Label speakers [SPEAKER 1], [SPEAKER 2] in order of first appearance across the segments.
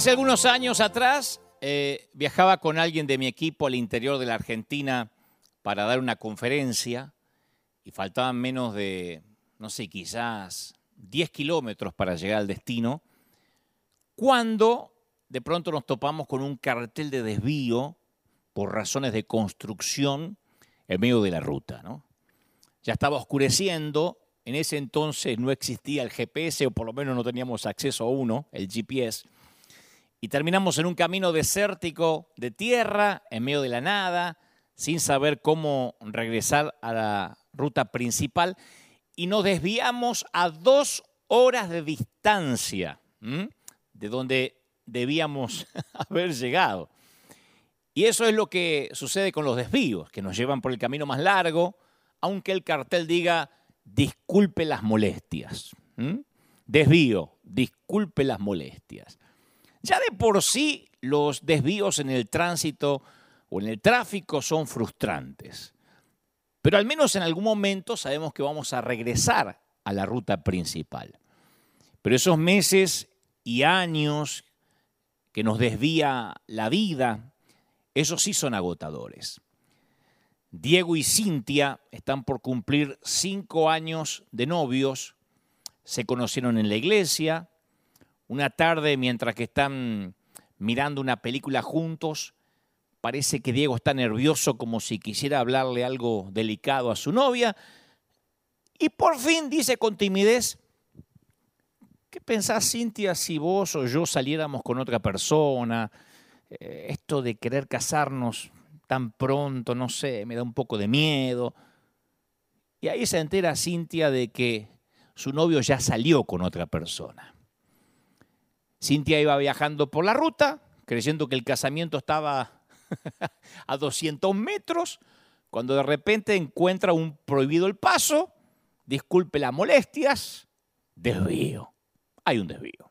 [SPEAKER 1] Hace algunos años atrás eh, viajaba con alguien de mi equipo al interior de la Argentina para dar una conferencia y faltaban menos de, no sé, quizás 10 kilómetros para llegar al destino, cuando de pronto nos topamos con un cartel de desvío por razones de construcción en medio de la ruta. Ya estaba oscureciendo, en ese entonces no existía el GPS o por lo menos no teníamos acceso a uno, el GPS y terminamos en un camino desértico de tierra, en medio de la nada, sin saber cómo regresar a la ruta principal, y nos desviamos a dos horas de distancia de donde debíamos haber llegado. Y eso es lo que sucede con los desvíos, que nos llevan por el camino más largo, aunque el cartel diga, disculpe las molestias. Desvío, disculpe las molestias. Ya de por sí los desvíos en el tránsito o en el tráfico son frustrantes. Pero al menos en algún momento sabemos que vamos a regresar a la ruta principal. Pero esos meses y años que nos desvía la vida, esos sí son agotadores. Diego y Cintia están por cumplir cinco años de novios, se conocieron en la iglesia, una tarde, mientras que están mirando una película juntos, parece que Diego está nervioso como si quisiera hablarle algo delicado a su novia. Y por fin dice con timidez, ¿qué pensás, Cintia, si vos o yo saliéramos con otra persona? Eh, esto de querer casarnos tan pronto, no sé, me da un poco de miedo. Y ahí se entera Cintia de que su novio ya salió con otra persona. Cintia iba viajando por la ruta, creyendo que el casamiento estaba a 200 metros, cuando de repente encuentra un prohibido el paso, disculpe las molestias, desvío. Hay un desvío.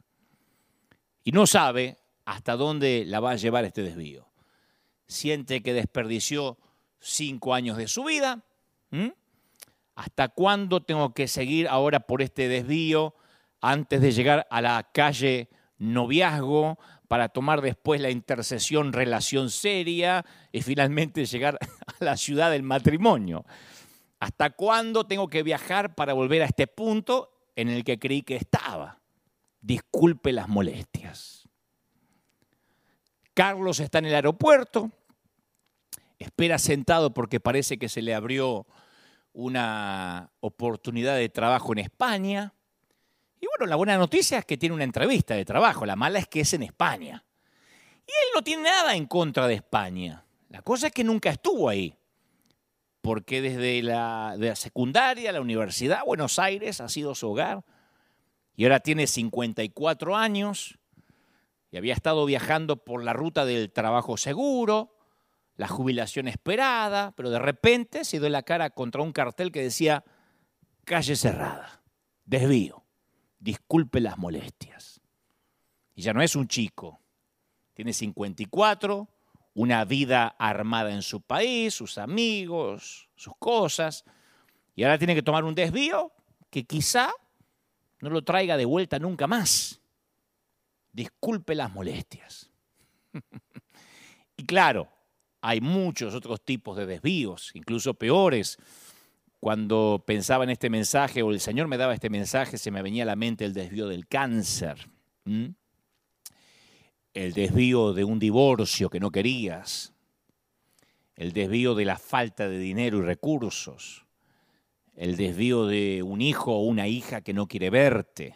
[SPEAKER 1] Y no sabe hasta dónde la va a llevar este desvío. Siente que desperdició cinco años de su vida. ¿Hasta cuándo tengo que seguir ahora por este desvío antes de llegar a la calle noviazgo, para tomar después la intercesión relación seria y finalmente llegar a la ciudad del matrimonio. ¿Hasta cuándo tengo que viajar para volver a este punto en el que creí que estaba? Disculpe las molestias. Carlos está en el aeropuerto, espera sentado porque parece que se le abrió una oportunidad de trabajo en España. Y bueno, la buena noticia es que tiene una entrevista de trabajo, la mala es que es en España. Y él no tiene nada en contra de España. La cosa es que nunca estuvo ahí, porque desde la, secundaria, la universidad, Buenos Aires ha sido su hogar. Y ahora tiene 54 años y había estado viajando por la ruta del trabajo seguro, la jubilación esperada, pero de repente se dio la cara contra un cartel que decía calle cerrada, desvío disculpe las molestias. Y ya no es un chico, tiene 54, una vida armada en su país, sus amigos, sus cosas, y ahora tiene que tomar un desvío que quizá no lo traiga de vuelta nunca más. Disculpe las molestias. y claro, hay muchos otros tipos de desvíos, incluso peores cuando pensaba en este mensaje o el Señor me daba este mensaje, se me venía a la mente el desvío del cáncer, el desvío de un divorcio que no querías, el desvío de la falta de dinero y recursos, el desvío de un hijo o una hija que no quiere verte.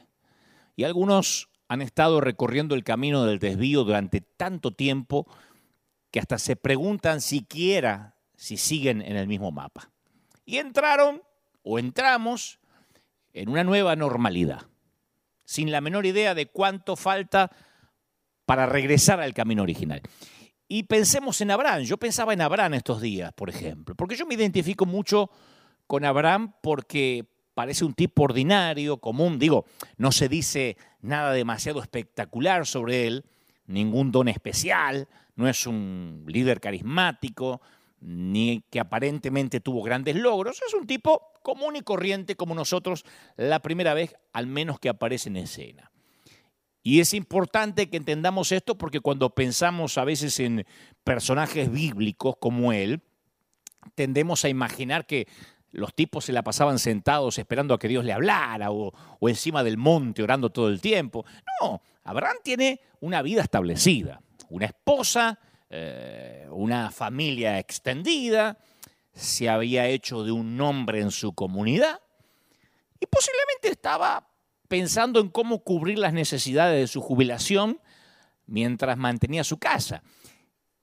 [SPEAKER 1] Y algunos han estado recorriendo el camino del desvío durante tanto tiempo que hasta se preguntan siquiera si siguen en el mismo mapa y entraron o entramos en una nueva normalidad, sin la menor idea de cuánto falta para regresar al camino original. Y pensemos en Abraham. Yo pensaba en Abraham estos días, por ejemplo, porque yo me identifico mucho con Abraham porque parece un tipo ordinario, común. Digo, no se dice nada demasiado espectacular sobre él, ningún don especial, no es un líder carismático, ni que aparentemente tuvo grandes logros, es un tipo común y corriente como nosotros la primera vez al menos que aparece en escena. Y es importante que entendamos esto porque cuando pensamos a veces en personajes bíblicos como él, tendemos a imaginar que los tipos se la pasaban sentados esperando a que Dios le hablara o, encima del monte orando todo el tiempo. No, Abraham tiene una vida establecida, una esposa, eh, una familia extendida, se había hecho de un nombre en su comunidad y posiblemente estaba pensando en cómo cubrir las necesidades de su jubilación mientras mantenía su casa.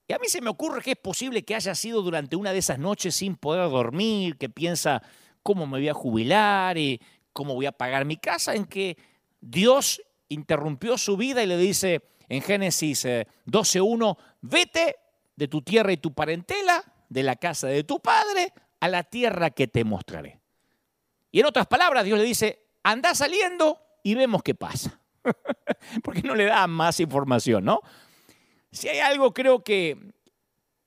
[SPEAKER 1] Y a mí se me ocurre que es posible que haya sido durante una de esas noches sin poder dormir, que piensa cómo me voy a jubilar y cómo voy a pagar mi casa, en que Dios interrumpió su vida y le dice en Génesis 12.1, eh, vete de tu tierra y tu parentela, de la casa de tu padre, a la tierra que te mostraré. Y en otras palabras, Dios le dice, anda saliendo y vemos qué pasa. Porque no le da más información, ¿no? Si hay algo creo que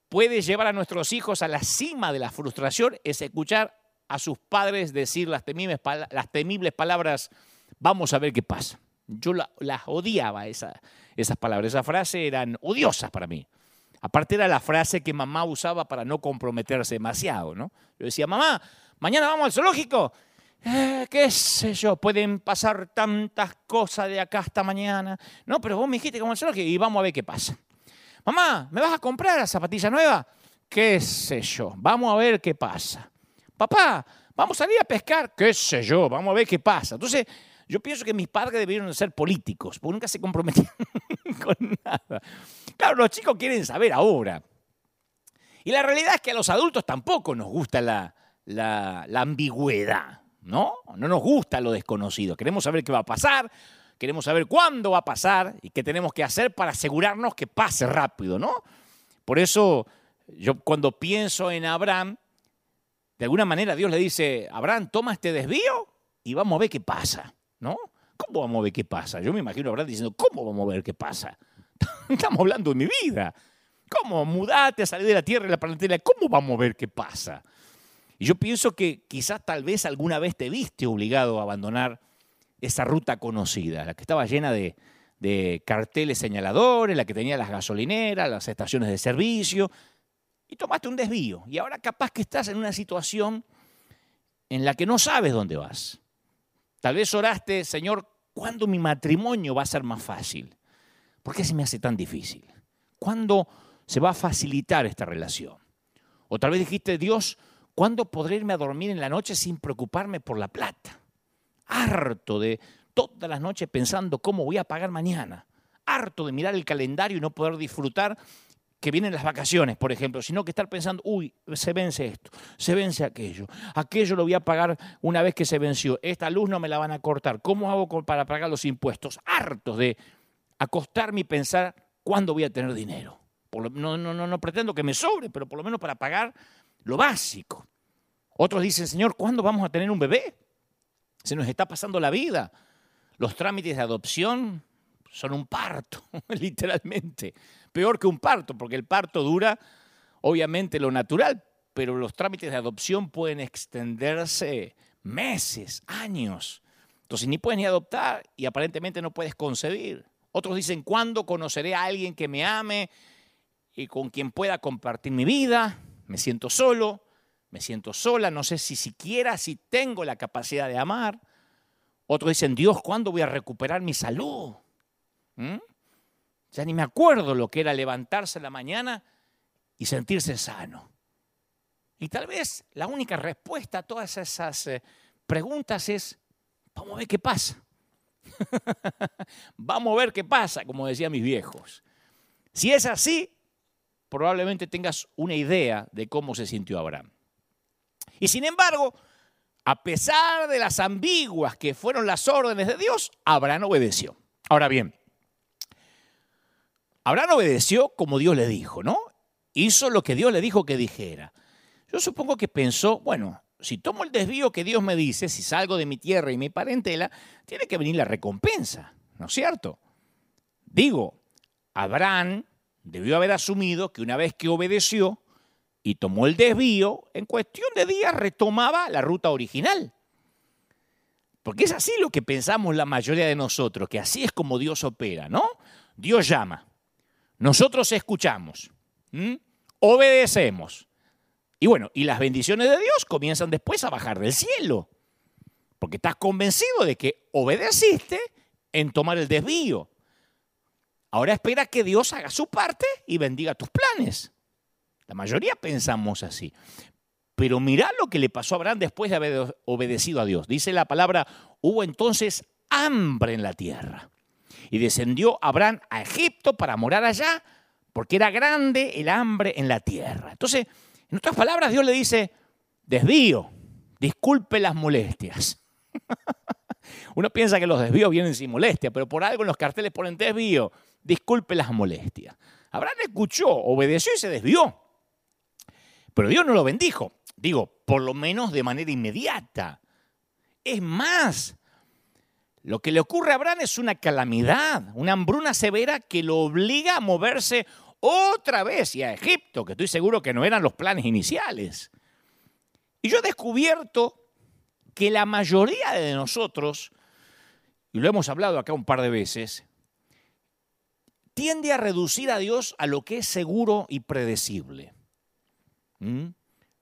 [SPEAKER 1] puede llevar a nuestros hijos a la cima de la frustración es escuchar a sus padres decir las temibles, las temibles palabras, vamos a ver qué pasa. Yo las odiaba, esa, esas palabras, esas frases eran odiosas para mí. Aparte era la frase que mamá usaba para no comprometerse demasiado, ¿no? Yo decía, mamá, mañana vamos al zoológico. Eh, qué sé yo, pueden pasar tantas cosas de acá hasta mañana. No, pero vos me dijiste como el zoológico y vamos a ver qué pasa. Mamá, ¿me vas a comprar la zapatilla nueva? ¿Qué sé yo? Vamos a ver qué pasa. Papá, vamos a salir a pescar. ¿Qué sé yo? Vamos a ver qué pasa. Entonces, yo pienso que mis padres debieron ser políticos, porque nunca se comprometían con nada. Claro, los chicos quieren saber ahora. Y la realidad es que a los adultos tampoco nos gusta la, la ambigüedad. ¿no? No nos gusta lo desconocido. Queremos saber qué va a pasar, queremos saber cuándo va a pasar y qué tenemos que hacer para asegurarnos que pase rápido, ¿no? Por eso yo cuando pienso en Abraham, de alguna manera Dios le dice, Abraham, toma este desvío y vamos a ver qué pasa, ¿no? ¿Cómo vamos a ver qué pasa? Yo me imagino a diciendo, ¿cómo vamos a ver qué pasa? Estamos hablando de mi vida. ¿Cómo? Mudate, salir de la tierra y la planetera. ¿Cómo vamos a ver qué pasa? Y yo pienso que quizás tal vez alguna vez te viste obligado a abandonar esa ruta conocida, la que estaba llena de, carteles señaladores, la que tenía las gasolineras, las estaciones de servicio, y tomaste un desvío. Y ahora capaz que estás en una situación en la que no sabes dónde vas. Tal vez oraste, Señor, ¿cuándo mi matrimonio va a ser más fácil? ¿Por qué se me hace tan difícil? ¿Cuándo se va a facilitar esta relación? O tal vez dijiste, Dios, ¿Cuándo podré irme a dormir en la noche sin preocuparme por la plata? Harto de todas las noches pensando cómo voy a pagar mañana. Harto de mirar el calendario y no poder disfrutar que vienen las vacaciones, por ejemplo, sino que estar pensando, uy, se vence esto, se vence aquello, aquello lo voy a pagar una vez que se venció, esta luz no me la van a cortar, ¿cómo hago para pagar los impuestos? Hartos de acostarme y pensar cuándo voy a tener dinero. no, no, no, no pretendo que me sobre, pero por lo menos para pagar lo básico. Otros dicen, Señor, ¿cuándo vamos a tener un bebé? Se nos está pasando la vida. Los trámites de adopción son un parto, literalmente. Peor que un parto, porque el parto dura, obviamente, lo natural, pero los trámites de adopción pueden extenderse meses, años. Entonces ni puedes ni adoptar y aparentemente no puedes concebir. Otros dicen, ¿cuándo conoceré a alguien que me ame y con quien pueda compartir mi vida? me siento solo, me siento sola, no sé si siquiera si tengo la capacidad de amar. Otros dicen, Dios, ¿cuándo voy a recuperar mi salud? ¿Mm? Ya ni me acuerdo lo que era levantarse en la mañana y sentirse sano. Y tal vez la única respuesta a todas esas eh, preguntas es, vamos a ver qué pasa. vamos a ver qué pasa, como decían mis viejos. Si es así, probablemente tengas una idea de cómo se sintió Abraham. Y sin embargo, a pesar de las ambiguas que fueron las órdenes de Dios, Abraham obedeció. Ahora bien, Abraham obedeció como Dios le dijo, ¿no? Hizo lo que Dios le dijo que dijera. Yo supongo que pensó, bueno, si tomo el desvío que Dios me dice, si salgo de mi tierra y mi parentela, tiene que venir la recompensa, ¿no es cierto? Digo, Abraham debió haber asumido que una vez que obedeció y tomó el desvío, en cuestión de días retomaba la ruta original. Porque es así lo que pensamos la mayoría de nosotros, que así es como Dios opera, ¿no? Dios llama, nosotros escuchamos, obedecemos. Y bueno, y las bendiciones de Dios comienzan después a bajar del cielo, porque estás convencido de que obedeciste en tomar el desvío. Ahora espera que Dios haga su parte y bendiga tus planes. La mayoría pensamos así. Pero mirá lo que le pasó a Abraham después de haber obedecido a Dios. Dice la palabra, hubo entonces hambre en la tierra. Y descendió Abraham a Egipto para morar allá, porque era grande el hambre en la tierra. Entonces, en otras palabras, Dios le dice, desvío, disculpe las molestias. Uno piensa que los desvíos vienen sin molestia, pero por algo en los carteles ponen desvío, disculpe las molestias. Abraham escuchó, obedeció y se desvió. Pero Dios no lo bendijo. Digo, por lo menos de manera inmediata. Es más, lo que le ocurre a Abraham es una calamidad, una hambruna severa que lo obliga a moverse otra vez y a Egipto, que estoy seguro que no eran los planes iniciales. Y yo he descubierto que la mayoría de nosotros, y lo hemos hablado acá un par de veces, tiende a reducir a Dios a lo que es seguro y predecible. ¿Mm?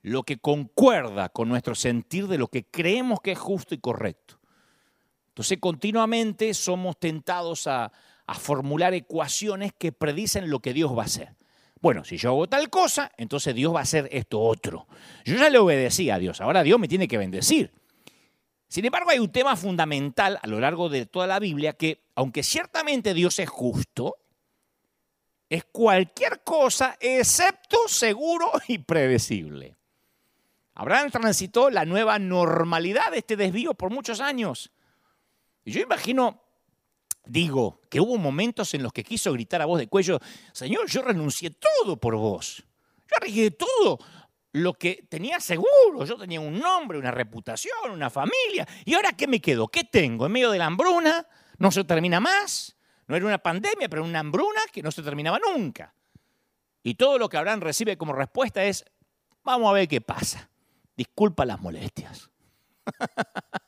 [SPEAKER 1] Lo que concuerda con nuestro sentir de lo que creemos que es justo y correcto. Entonces continuamente somos tentados a, formular ecuaciones que predicen lo que Dios va a hacer. Bueno, si yo hago tal cosa, entonces Dios va a hacer esto otro. Yo ya le obedecí a Dios, ahora Dios me tiene que bendecir. Sin embargo, hay un tema fundamental a lo largo de toda la Biblia que, aunque ciertamente Dios es justo, es cualquier cosa excepto seguro y predecible. Abraham transitó la nueva normalidad de este desvío por muchos años. Y yo imagino, digo, que hubo momentos en los que quiso gritar a voz de cuello, Señor, yo renuncié todo por vos. Yo arriesgué todo lo que tenía seguro. Yo tenía un nombre, una reputación, una familia. ¿Y ahora qué me quedo? ¿Qué tengo? ¿En medio de la hambruna? ¿No se termina más? No era una pandemia, pero una hambruna que no se terminaba nunca. Y todo lo que Abraham recibe como respuesta es, vamos a ver qué pasa. Disculpa las molestias.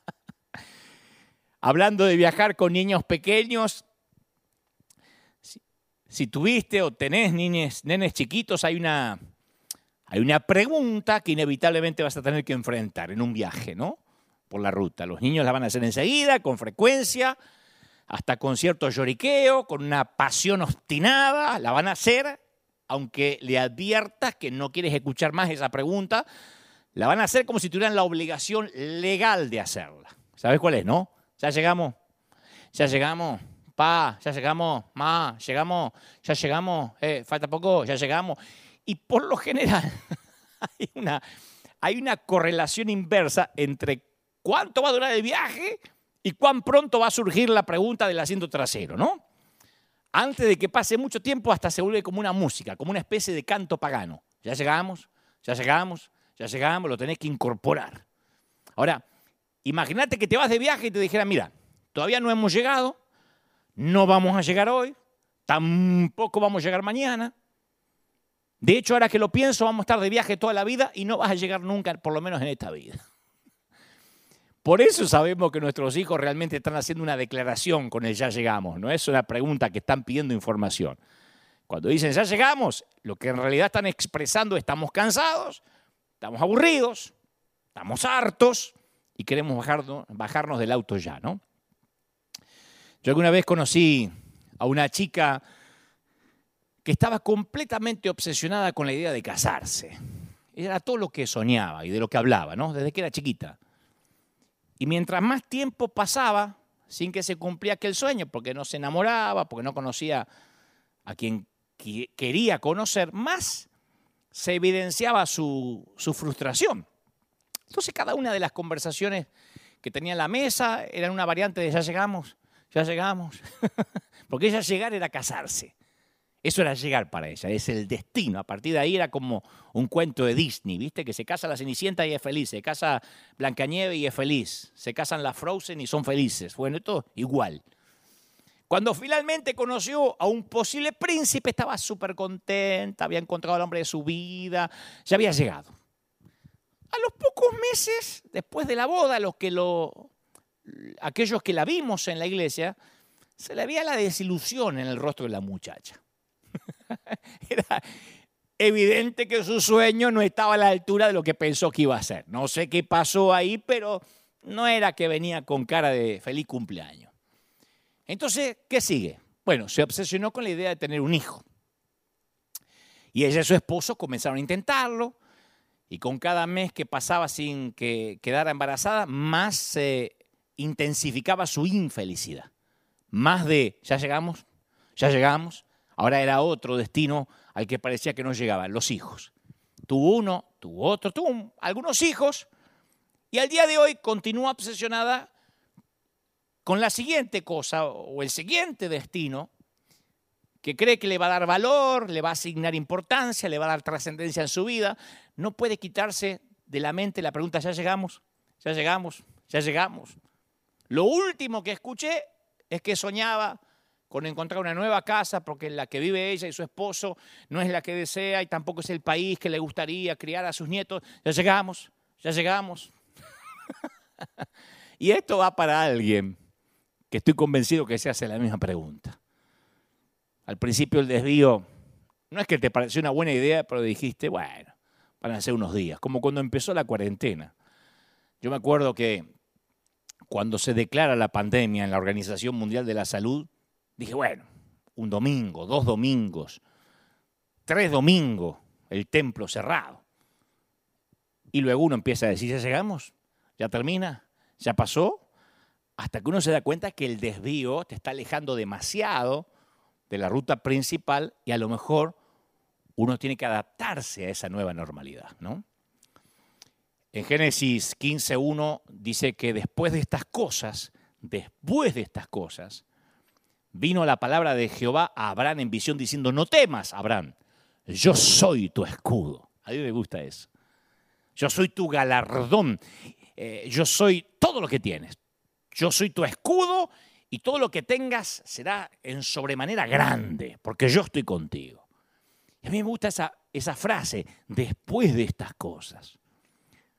[SPEAKER 1] Hablando de viajar con niños pequeños, si, tuviste o tenés niños, nenes chiquitos, hay una, hay una pregunta que inevitablemente vas a tener que enfrentar en un viaje, ¿no? Por la ruta. Los niños la van a hacer enseguida, con frecuencia, hasta con cierto lloriqueo, con una pasión obstinada, la van a hacer, aunque le adviertas que no quieres escuchar más esa pregunta, la van a hacer como si tuvieran la obligación legal de hacerla. ¿Sabes cuál es, no? Ya llegamos, ya llegamos, pa, ya llegamos, ma, llegamos, ya llegamos, eh, falta poco, ya llegamos. Y por lo general hay una, hay una correlación inversa entre cuánto va a durar el viaje y cuán pronto va a surgir la pregunta del asiento trasero, ¿no? Antes de que pase mucho tiempo hasta se vuelve como una música, como una especie de canto pagano. Ya llegamos, ya llegamos, ya llegamos, lo tenés que incorporar. Ahora, imagínate que te vas de viaje y te dijera, mira, todavía no hemos llegado, no vamos a llegar hoy, tampoco vamos a llegar mañana. De hecho, ahora que lo pienso, vamos a estar de viaje toda la vida y no vas a llegar nunca, por lo menos en esta vida. Por eso sabemos que nuestros hijos realmente están haciendo una declaración con el ya llegamos, no es una pregunta que están pidiendo información. Cuando dicen ya llegamos, lo que en realidad están expresando estamos cansados, estamos aburridos, estamos hartos y queremos bajarnos, del auto ya, ¿no? Yo alguna vez conocí a una chica que estaba completamente obsesionada con la idea de casarse. Era todo lo que soñaba y de lo que hablaba, ¿no? Desde que era chiquita. Y mientras más tiempo pasaba sin que se cumplía aquel sueño, porque no se enamoraba, porque no conocía a quien quería conocer, más se evidenciaba su, frustración. Entonces cada una de las conversaciones que tenía en la mesa eran una variante de ya llegamos, ya llegamos, porque ella llegar era casarse. Eso era llegar para ella, es el destino. A partir de ahí era como un cuento de Disney, ¿viste? Que se casa la Cenicienta y es feliz, se casa Blancanieve y es feliz, se casan las Frozen y son felices. Bueno, todo igual. Cuando finalmente conoció a un posible príncipe, estaba súper contenta, había encontrado al hombre de su vida, ya había llegado. A los pocos meses después de la boda, lo que lo aquellos que la vimos en la iglesia, se le veía la desilusión en el rostro de la muchacha. Era evidente que su sueño no estaba a la altura de lo que pensó que iba a ser. No sé qué pasó ahí, pero no era que venía con cara de feliz cumpleaños. Entonces, ¿qué sigue? Bueno, se obsesionó con la idea de tener un hijo. Y ella y su esposo comenzaron a intentarlo, y con cada mes que pasaba sin que quedara embarazada, más se intensificaba su infelicidad. Más de, ya llegamos, ya llegamos, ahora era otro destino al que parecía que no llegaba, los hijos. Tuvo uno, tuvo otro, tuvo algunos hijos, y al día de hoy continúa obsesionada con la siguiente cosa o el siguiente destino que cree que le va a dar valor, le va a asignar importancia, le va a dar trascendencia en su vida, no puede quitarse de la mente la pregunta, ¿ya llegamos? ¿Ya llegamos? ¿Ya llegamos? Lo último que escuché es que soñaba con encontrar una nueva casa porque la que vive ella y su esposo no es la que desea y tampoco es el país que le gustaría criar a sus nietos. Ya llegamos, ya llegamos. y esto va para alguien que estoy convencido que se hace la misma pregunta. Al principio el desvío no es que te pareció una buena idea, pero dijiste, bueno, van a ser unos días, como cuando empezó la cuarentena. Yo me acuerdo que cuando se declara la pandemia en la Organización Mundial de la Salud, dije, bueno, un domingo, dos domingos, tres domingos, el templo cerrado. Y luego uno empieza a decir, ya llegamos, ya termina, ya pasó, hasta que uno se da cuenta que el desvío te está alejando demasiado de la ruta principal y a lo mejor uno tiene que adaptarse a esa nueva normalidad, ¿no? En Génesis 15.1 dice que después de estas cosas, después de estas cosas, vino la palabra de Jehová a Abraham en visión diciendo, no temas, Abraham, yo soy tu escudo. A mí me gusta eso. Yo soy tu galardón. Eh, yo soy todo lo que tienes. Yo soy tu escudo y todo lo que tengas será en sobremanera grande, porque yo estoy contigo. Y a mí me gusta esa, esa frase, después de estas cosas.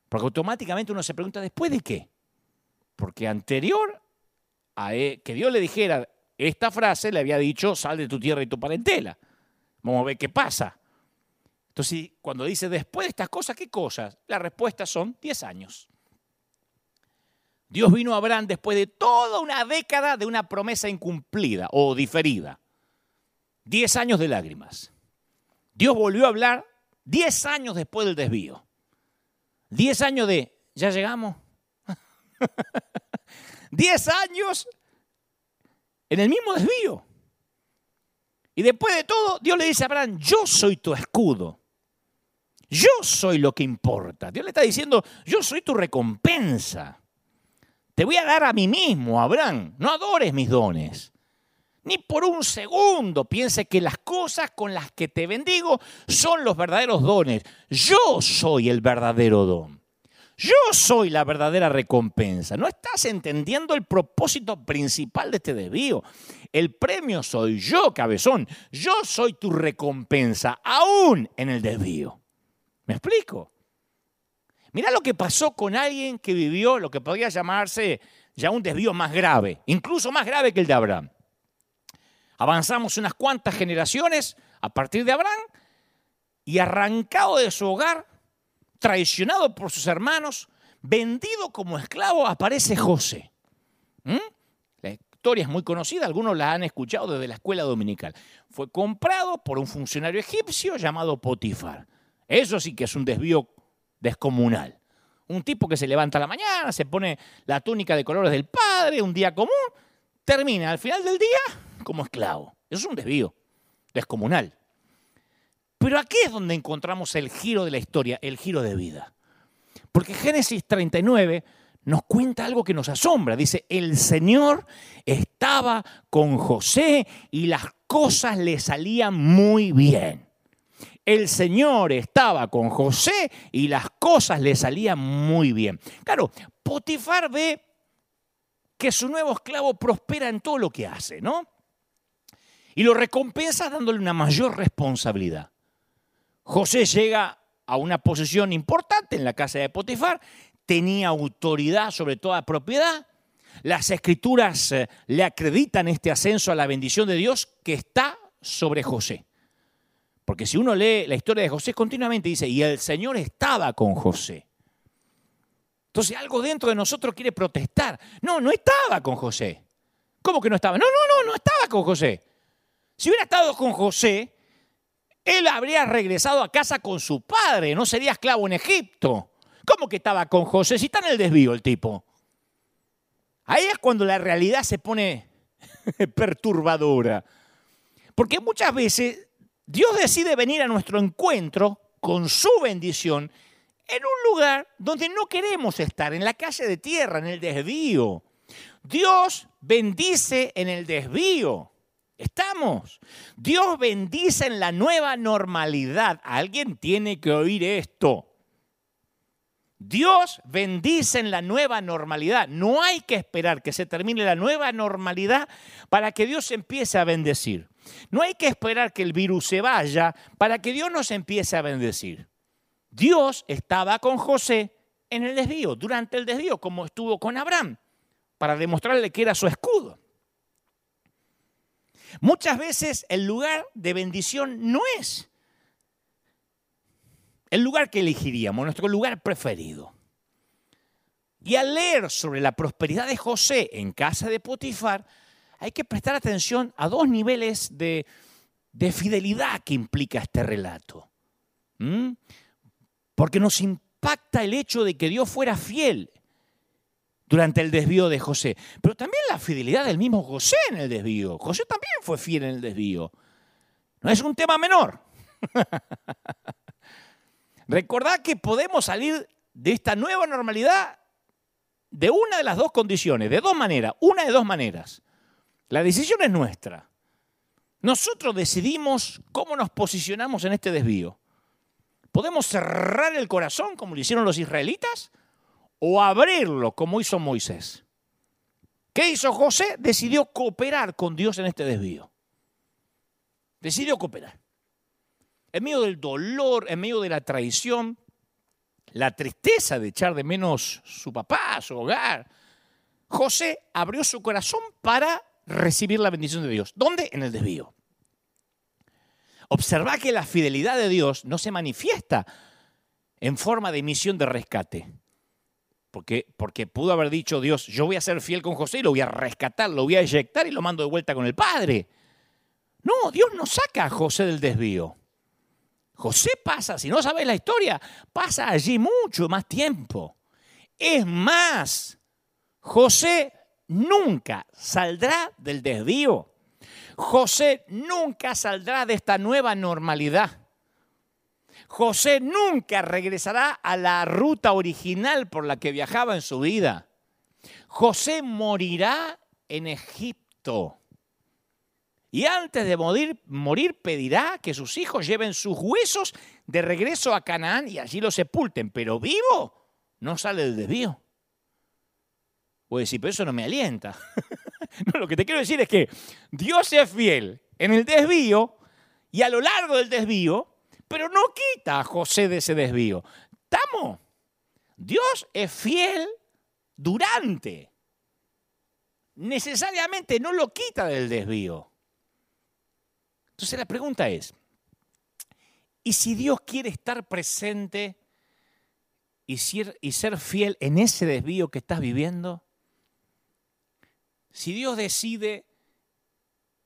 [SPEAKER 1] Porque automáticamente uno se pregunta, ¿después de qué? Porque anterior a e, que Dios le dijera esta frase, le había dicho, sal de tu tierra y tu parentela. Vamos a ver qué pasa. Entonces, cuando dice después de estas cosas, ¿qué cosas? La respuesta son 10 años. Dios vino a Abraham después de toda una década de una promesa incumplida o diferida. Diez años de lágrimas. Dios volvió a hablar diez años después del desvío. Diez años de, ¿ya llegamos? diez años en el mismo desvío. Y después de todo, Dios le dice a Abraham, yo soy tu escudo. Yo soy lo que importa. Dios le está diciendo, yo soy tu recompensa. Te voy a dar a mí mismo, Abraham. No adores mis dones. Ni por un segundo piense que las cosas con las que te bendigo son los verdaderos dones. Yo soy el verdadero don. Yo soy la verdadera recompensa. No estás entendiendo el propósito principal de este desvío. El premio soy yo, cabezón. Yo soy tu recompensa, aún en el desvío. ¿Me explico? Mirá lo que pasó con alguien que vivió lo que podría llamarse ya un desvío más grave, incluso más grave que el de Abraham. Avanzamos unas cuantas generaciones a partir de Abraham y arrancado de su hogar, traicionado por sus hermanos, vendido como esclavo, aparece José. ¿Mm? La historia es muy conocida, algunos la han escuchado desde la escuela dominical. Fue comprado por un funcionario egipcio llamado Potifar. Eso sí que es un desvío descomunal. Un tipo que se levanta a la mañana, se pone la túnica de colores del padre, un día común, termina al final del día como esclavo. Eso es un desvío descomunal. Pero aquí es donde encontramos el giro de la historia, el giro de vida. Porque Génesis 39 nos cuenta algo que nos asombra. Dice, el Señor estaba con José y las cosas le salían muy bien el Señor estaba con José y las cosas le salían muy bien. Claro, Potifar ve que su nuevo esclavo prospera en todo lo que hace, ¿no? Y lo recompensa dándole una mayor responsabilidad. José llega a una posición importante en la casa de Potifar, tenía autoridad sobre toda propiedad, las escrituras eh, le acreditan este ascenso a la bendición de Dios que está sobre José. Porque si uno lee la historia de José, continuamente dice, y el Señor estaba con José. Entonces algo dentro de nosotros quiere protestar. No, no estaba con José. ¿Cómo que no estaba? No, no, no, no estaba con José. Si hubiera estado con José, él habría regresado a casa con su padre, no sería esclavo en Egipto. ¿Cómo que estaba con José? Si está en el desvío el tipo. Ahí es cuando la realidad se pone perturbadora. Porque muchas veces Dios decide venir a nuestro encuentro con su bendición en un lugar donde no queremos estar, en la calle de tierra, en el desvío. Dios bendice en el desvío. Estamos. Dios bendice en la nueva normalidad. Alguien tiene que oír esto. Dios bendice en la nueva normalidad. No hay que esperar que se termine la nueva normalidad para que Dios empiece a bendecir. No hay que esperar que el virus se vaya para que Dios nos empiece a bendecir. Dios estaba con José en el desvío, durante el desvío, como estuvo con Abraham, para demostrarle que era su escudo. Muchas veces el lugar de bendición no es el lugar que elegiríamos, nuestro lugar preferido. Y al leer sobre la prosperidad de José en casa de Potifar, hay que prestar atención a dos niveles de, fidelidad que implica este relato. Porque nos impacta el hecho de que Dios fuera fiel durante el desvío de José, pero también la fidelidad del mismo José en el desvío. José también fue fiel en el desvío. No es un tema menor. Recordad que podemos salir de esta nueva normalidad de una de las dos condiciones, de dos maneras, una de dos maneras. La decisión es nuestra. Nosotros decidimos cómo nos posicionamos en este desvío. Podemos cerrar el corazón como lo hicieron los israelitas o abrirlo como hizo Moisés. ¿Qué hizo José? Decidió cooperar con Dios en este desvío. Decidió cooperar. En medio del dolor, en medio de la traición, la tristeza de echar de menos su papá, su hogar, José abrió su corazón para recibir la bendición de Dios. ¿Dónde? En el desvío. Observa que la fidelidad de Dios no se manifiesta en forma de misión de rescate. Porque, porque pudo haber dicho Dios, yo voy a ser fiel con José y lo voy a rescatar, lo voy a eyectar y lo mando de vuelta con el Padre. No, Dios no saca a José del desvío. José pasa, si no sabes la historia, pasa allí mucho más tiempo. Es más, José nunca saldrá del desvío. José nunca saldrá de esta nueva normalidad. José nunca regresará a la ruta original por la que viajaba en su vida. José morirá en Egipto. Y antes de morir, pedirá que sus hijos lleven sus huesos de regreso a Canaán y allí los sepulten. Pero vivo no sale del desvío. Puede decir, pero eso no me alienta. no, lo que te quiero decir es que Dios es fiel en el desvío y a lo largo del desvío, pero no quita a José de ese desvío. ¿Estamos? Dios es fiel durante. Necesariamente no lo quita del desvío. Entonces la pregunta es, ¿y si Dios quiere estar presente y ser fiel en ese desvío que estás viviendo? Si Dios decide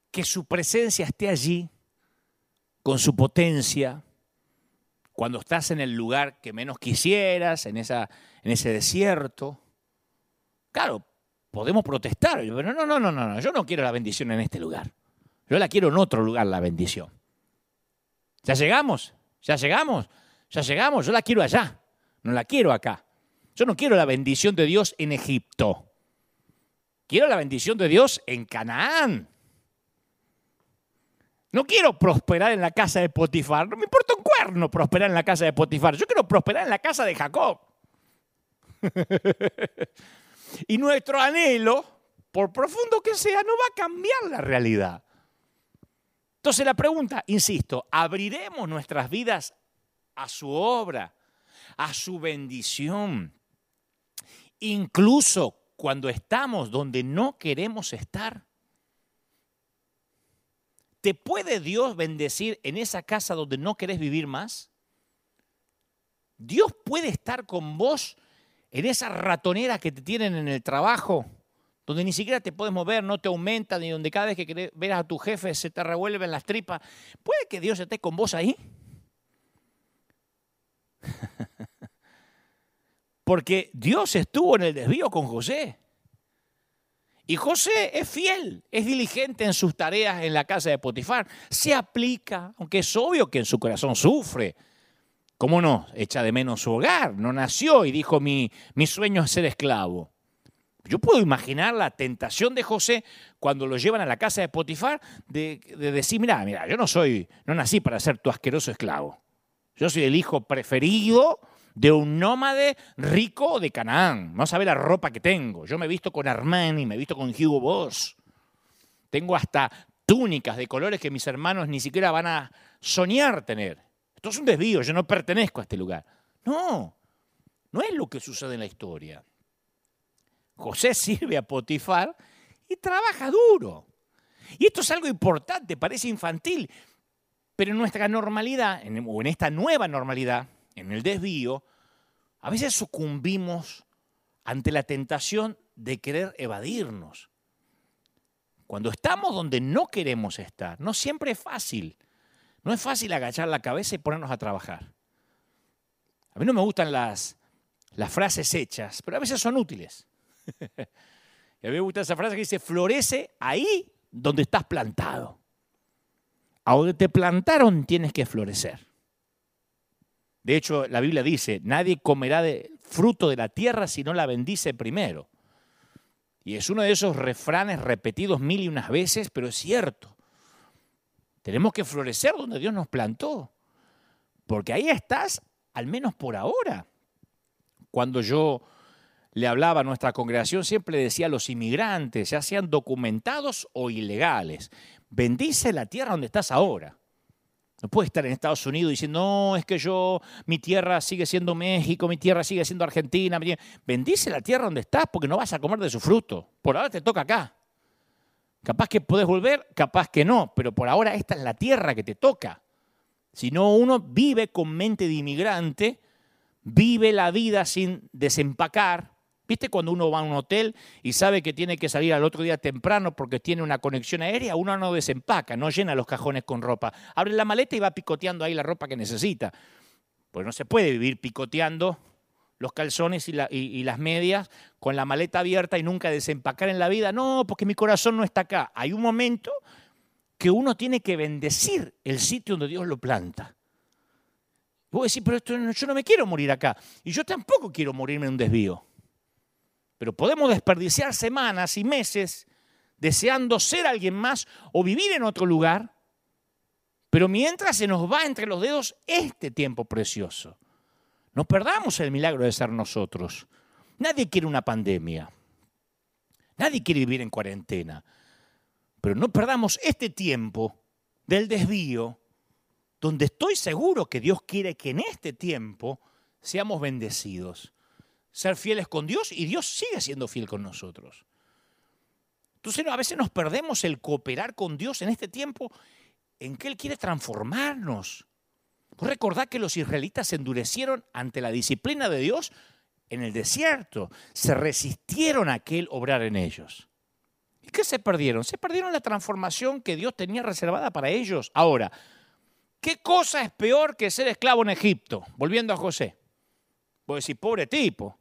[SPEAKER 1] que su presencia esté allí, con su potencia, cuando estás en el lugar que menos quisieras, en, esa, en ese desierto, claro, podemos protestar, pero no, no, no, no, no, yo no quiero la bendición en este lugar. Yo la quiero en otro lugar, la bendición. ¿Ya llegamos? ¿Ya llegamos? ¿Ya llegamos? Yo la quiero allá, no la quiero acá. Yo no quiero la bendición de Dios en Egipto. Quiero la bendición de Dios en Canaán. No quiero prosperar en la casa de Potifar. No me importa un cuerno prosperar en la casa de Potifar. Yo quiero prosperar en la casa de Jacob. y nuestro anhelo, por profundo que sea, no va a cambiar la realidad. Entonces la pregunta, insisto, ¿abriremos nuestras vidas a su obra, a su bendición? Incluso cuando estamos donde no queremos estar? ¿Te puede Dios bendecir en esa casa donde no querés vivir más? ¿Dios puede estar con vos en esa ratonera que te tienen en el trabajo, donde ni siquiera te puedes mover, no te aumenta, ni donde cada vez que ver a tu jefe se te revuelven las tripas? ¿Puede que Dios esté con vos ahí? Porque Dios estuvo en el desvío con José. Y José es fiel, es diligente en sus tareas en la casa de Potifar. Se aplica, aunque es obvio que en su corazón sufre. ¿Cómo no? Echa de menos su hogar. No nació y dijo, mi, sueño es ser esclavo. Yo puedo imaginar la tentación de José cuando lo llevan a la casa de Potifar de, de decir, mira, mira, yo no soy, no nací para ser tu asqueroso esclavo. Yo soy el hijo preferido de un nómade rico de Canaán. No sabe la ropa que tengo. Yo me he visto con Armani, me he visto con Hugo Boss. Tengo hasta túnicas de colores que mis hermanos ni siquiera van a soñar tener. Esto es un desvío, yo no pertenezco a este lugar. No, no es lo que sucede en la historia. José sirve a Potifar y trabaja duro. Y esto es algo importante, parece infantil, pero en nuestra normalidad, o en esta nueva normalidad, en el desvío, a veces sucumbimos ante la tentación de querer evadirnos. Cuando estamos donde no queremos estar, no siempre es fácil. No es fácil agachar la cabeza y ponernos a trabajar. A mí no me gustan las, las frases hechas, pero a veces son útiles. y a mí me gusta esa frase que dice, florece ahí donde estás plantado. A donde te plantaron tienes que florecer. De hecho, la Biblia dice, nadie comerá de fruto de la tierra si no la bendice primero. Y es uno de esos refranes repetidos mil y unas veces, pero es cierto. Tenemos que florecer donde Dios nos plantó, porque ahí estás, al menos por ahora. Cuando yo le hablaba a nuestra congregación, siempre decía a los inmigrantes, ya sean documentados o ilegales, bendice la tierra donde estás ahora. No puede estar en Estados Unidos diciendo, no, es que yo, mi tierra sigue siendo México, mi tierra sigue siendo Argentina. Bendice la tierra donde estás porque no vas a comer de su fruto. Por ahora te toca acá. Capaz que puedes volver, capaz que no, pero por ahora esta es la tierra que te toca. Si no, uno vive con mente de inmigrante, vive la vida sin desempacar, ¿Viste cuando uno va a un hotel y sabe que tiene que salir al otro día temprano porque tiene una conexión aérea? Uno no desempaca, no llena los cajones con ropa. Abre la maleta y va picoteando ahí la ropa que necesita. Pues no se puede vivir picoteando los calzones y, las medias con la maleta abierta y nunca desempacar en la vida. No, porque mi corazón no está acá. Hay un momento que uno tiene que bendecir el sitio donde Dios lo planta. Vos decís, pero esto, yo no me quiero morir acá. Y yo tampoco quiero morirme en un desvío. Pero podemos desperdiciar semanas y meses deseando ser alguien más o vivir en otro lugar, pero mientras se nos va entre los dedos este tiempo precioso. No perdamos el milagro de ser nosotros. Nadie quiere una pandemia. Nadie quiere vivir en cuarentena. Pero no perdamos este tiempo del desvío, donde estoy seguro que Dios quiere que en este tiempo seamos bendecidos ser fieles con Dios y Dios sigue siendo fiel con nosotros. Entonces a veces nos perdemos el cooperar con Dios en este tiempo en que Él quiere transformarnos. recordad que los israelitas se endurecieron ante la disciplina de Dios en el desierto. Se resistieron a que Él obrar en ellos. ¿Y qué se perdieron? Se perdieron la transformación que Dios tenía reservada para ellos. Ahora, ¿qué cosa es peor que ser esclavo en Egipto? Volviendo a José. Voy a decir, pobre tipo.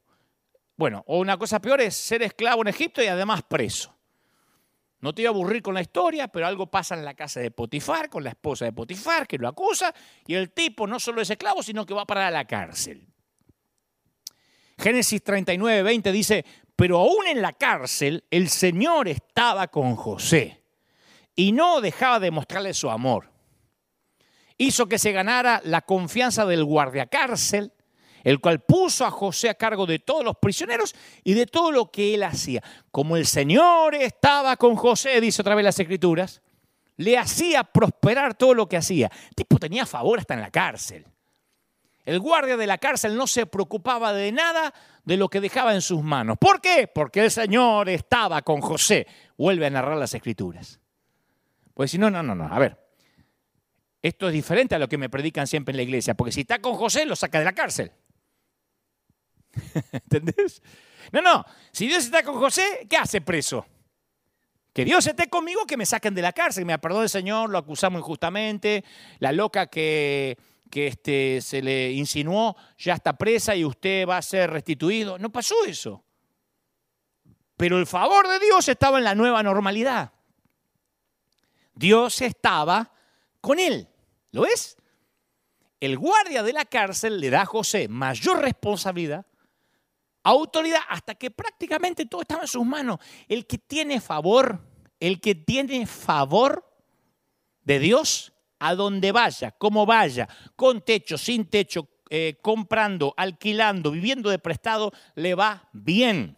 [SPEAKER 1] Bueno, o una cosa peor es ser esclavo en Egipto y además preso. No te iba a aburrir con la historia, pero algo pasa en la casa de Potifar, con la esposa de Potifar, que lo acusa, y el tipo no solo es esclavo, sino que va a parar a la cárcel. Génesis 39, 20 dice, pero aún en la cárcel el Señor estaba con José y no dejaba de mostrarle su amor. Hizo que se ganara la confianza del guardiacárcel el cual puso a José a cargo de todos los prisioneros y de todo lo que él hacía. Como el Señor estaba con José, dice otra vez las escrituras, le hacía prosperar todo lo que hacía. El tipo tenía favor hasta en la cárcel. El guardia de la cárcel no se preocupaba de nada de lo que dejaba en sus manos. ¿Por qué? Porque el Señor estaba con José. Vuelve a narrar las escrituras. Pues si no, no, no, no. A ver, esto es diferente a lo que me predican siempre en la iglesia, porque si está con José, lo saca de la cárcel. ¿Entendés? No, no, si Dios está con José, ¿qué hace preso? Que Dios esté conmigo, que me saquen de la cárcel, me perdone el Señor, lo acusamos injustamente, la loca que, que este, se le insinuó ya está presa y usted va a ser restituido. No pasó eso. Pero el favor de Dios estaba en la nueva normalidad. Dios estaba con él. ¿Lo ves? El guardia de la cárcel le da a José mayor responsabilidad, autoridad, hasta que prácticamente todo estaba en sus manos. El que tiene favor, el que tiene favor de Dios, a donde vaya, como vaya, con techo, sin techo, eh, comprando, alquilando, viviendo de prestado, le va bien.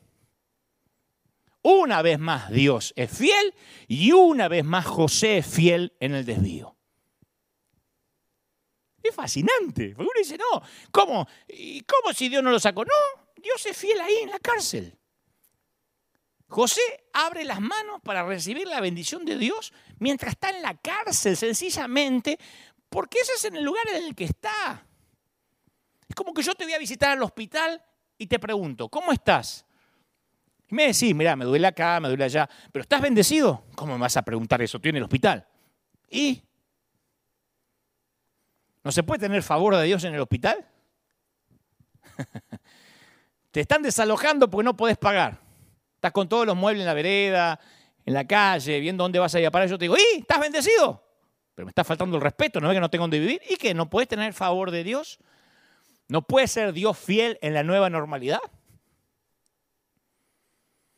[SPEAKER 1] Una vez más Dios es fiel y una vez más José es fiel en el desvío. Es fascinante, uno dice, no, ¿cómo? ¿Y cómo si Dios no lo sacó? No, Dios es fiel ahí en la cárcel. José abre las manos para recibir la bendición de Dios mientras está en la cárcel, sencillamente, porque ese es el lugar en el que está. Es como que yo te voy a visitar al hospital y te pregunto, ¿cómo estás? Y me decís, mira, me duele acá, me duele allá, pero ¿estás bendecido? ¿Cómo me vas a preguntar eso? Estoy en el hospital. ¿Y? ¿No se puede tener favor de Dios en el hospital? te están desalojando porque no podés pagar. Estás con todos los muebles en la vereda, en la calle, viendo dónde vas a ir a parar. Yo te digo, ¡y! ¿Estás bendecido? Pero me está faltando el respeto, ¿no ve que no tengo dónde vivir? ¿Y que no puedes tener favor de Dios? ¿No puede ser Dios fiel en la nueva normalidad?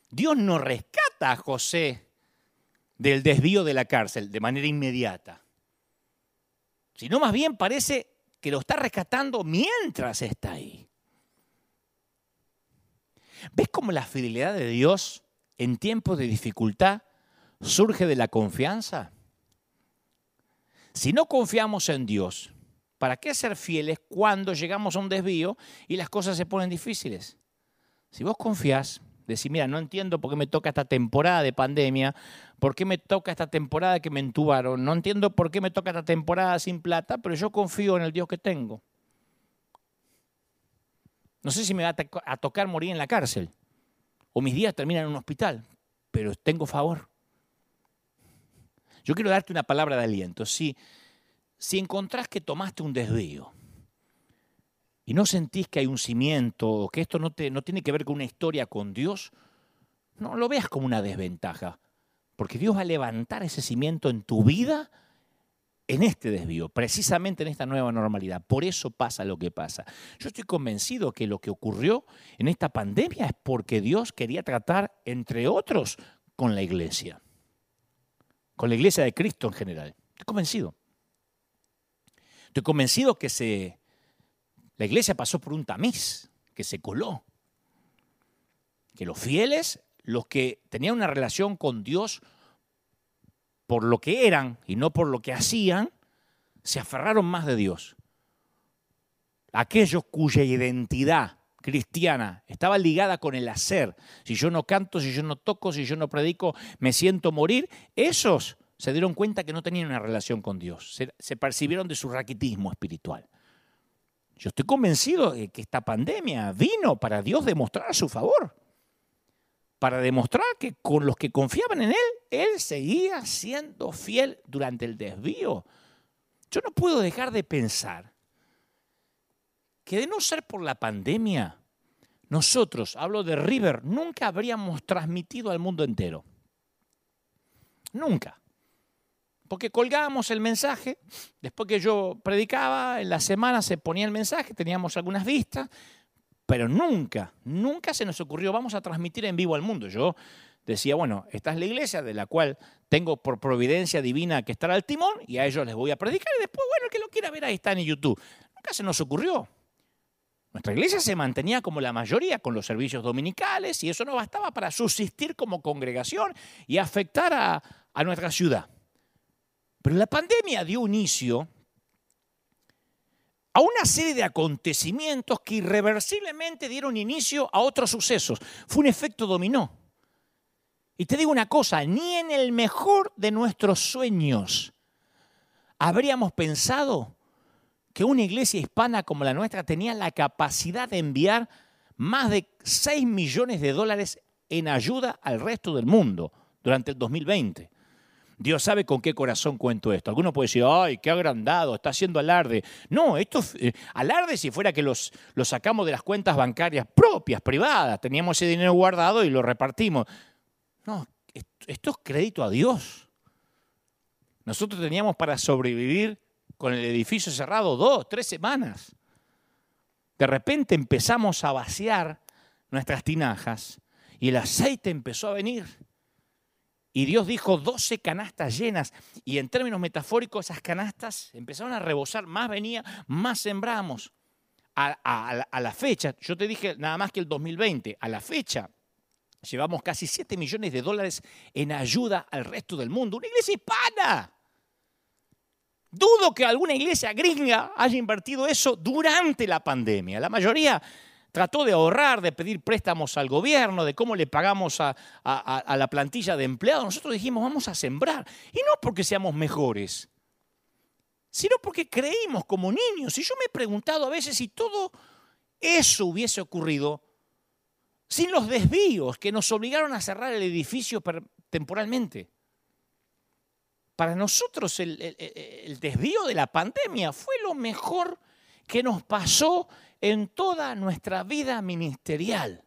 [SPEAKER 1] Dios no rescata a José del desvío de la cárcel de manera inmediata, sino más bien parece que lo está rescatando mientras está ahí. ¿Ves cómo la fidelidad de Dios en tiempos de dificultad surge de la confianza? Si no confiamos en Dios, ¿para qué ser fieles cuando llegamos a un desvío y las cosas se ponen difíciles? Si vos confías, decís, mira, no entiendo por qué me toca esta temporada de pandemia, por qué me toca esta temporada que me entubaron, no entiendo por qué me toca esta temporada sin plata, pero yo confío en el Dios que tengo. No sé si me va a, tocar morir en la cárcel o mis días terminan en un hospital, pero tengo favor. Yo quiero darte una palabra de aliento. Si, si encontrás que tomaste un desvío y no sentís que hay un cimiento que esto no tiene que ver con una historia con Dios, no lo veas como una desventaja, porque Dios va a levantar ese cimiento en tu vida en este desvío, precisamente en esta nueva normalidad. Por eso pasa lo que pasa. Yo estoy convencido que lo que ocurrió en esta pandemia es porque Dios quería tratar, entre otros, con la iglesia. Con la iglesia de Cristo en general. Estoy convencido. Estoy convencido que se, la iglesia pasó por un tamiz, que se coló. Que los fieles, los que tenían una relación con Dios, por lo que eran y no por lo que hacían, se aferraron más de Dios. Aquellos cuya identidad cristiana estaba ligada con el hacer, si yo no canto, si yo no toco, si yo no predico, me siento morir, esos se dieron cuenta que no tenían una relación con Dios, se, se percibieron de su raquitismo espiritual. Yo estoy convencido de que esta pandemia vino para Dios demostrar su favor para demostrar que con los que confiaban en Él, Él seguía siendo fiel durante el desvío. Yo no puedo dejar de pensar que de no ser por la pandemia, nosotros, hablo de River, nunca habríamos transmitido al mundo entero. Nunca. Porque colgábamos el mensaje, después que yo predicaba, en la semana se ponía el mensaje, teníamos algunas vistas, pero nunca, nunca se nos ocurrió, vamos a transmitir en vivo al mundo. Yo decía, bueno, esta es la iglesia de la cual tengo por providencia divina que estar al timón y a ellos les voy a predicar y después, bueno, el que lo quiera ver ahí está en YouTube. Nunca se nos ocurrió. Nuestra iglesia se mantenía como la mayoría con los servicios dominicales y eso no bastaba para subsistir como congregación y afectar a, a nuestra ciudad. Pero la pandemia dio inicio a una serie de acontecimientos que irreversiblemente dieron inicio a otros sucesos. Fue un efecto dominó. Y te digo una cosa, ni en el mejor de nuestros sueños habríamos pensado que una iglesia hispana como la nuestra tenía la capacidad de enviar más de 6 millones de dólares en ayuda al resto del mundo durante el 2020. Dios sabe con qué corazón cuento esto. Alguno puede decir, ay, qué agrandado, está haciendo alarde. No, esto eh, alarde si fuera que los, los sacamos de las cuentas bancarias propias, privadas. Teníamos ese dinero guardado y lo repartimos. No, esto es crédito a Dios. Nosotros teníamos para sobrevivir con el edificio cerrado dos, tres semanas. De repente empezamos a vaciar nuestras tinajas y el aceite empezó a venir. Y Dios dijo 12 canastas llenas. Y en términos metafóricos, esas canastas empezaron a rebosar. Más venía, más sembramos. A, la fecha, yo te dije nada más que el 2020, a la fecha llevamos casi 7 millones de dólares en ayuda al resto del mundo. Una iglesia hispana. Dudo que alguna iglesia gringa haya invertido eso durante la pandemia. La mayoría trató de ahorrar, de pedir préstamos al gobierno, de cómo le pagamos a, la plantilla de empleados. Nosotros dijimos, vamos a sembrar. Y no porque seamos mejores, sino porque creímos como niños. Y yo me he preguntado a veces si todo eso hubiese ocurrido sin los desvíos que nos obligaron a cerrar el edificio temporalmente. Para nosotros el, desvío de la pandemia fue lo mejor que nos pasó en toda nuestra vida ministerial.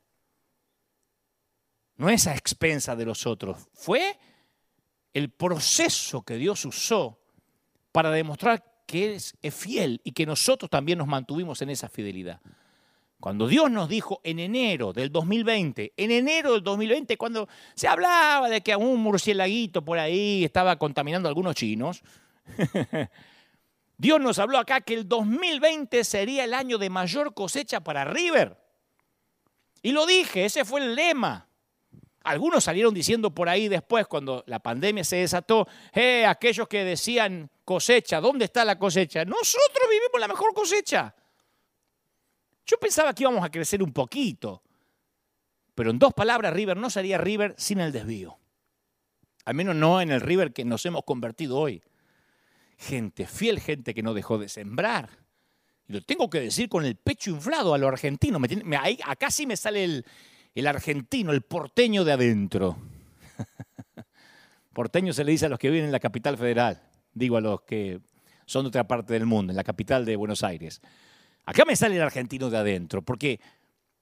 [SPEAKER 1] No es a expensa de los otros, fue el proceso que Dios usó para demostrar que es fiel y que nosotros también nos mantuvimos en esa fidelidad. Cuando Dios nos dijo en enero del 2020, en enero del 2020, cuando se hablaba de que un murcielaguito por ahí estaba contaminando a algunos chinos, Dios nos habló acá que el 2020 sería el año de mayor cosecha para River. Y lo dije, ese fue el lema. Algunos salieron diciendo por ahí después, cuando la pandemia se desató, eh, aquellos que decían cosecha, ¿dónde está la cosecha? Nosotros vivimos la mejor cosecha. Yo pensaba que íbamos a crecer un poquito, pero en dos palabras, River no sería River sin el desvío. Al menos no en el River que nos hemos convertido hoy. Gente fiel, gente que no dejó de sembrar. Y lo tengo que decir con el pecho inflado a lo argentino. acá sí me sale el, el argentino, el porteño de adentro. porteño se le dice a los que viven en la capital federal, digo a los que son de otra parte del mundo, en la capital de Buenos Aires. Acá me sale el argentino de adentro, porque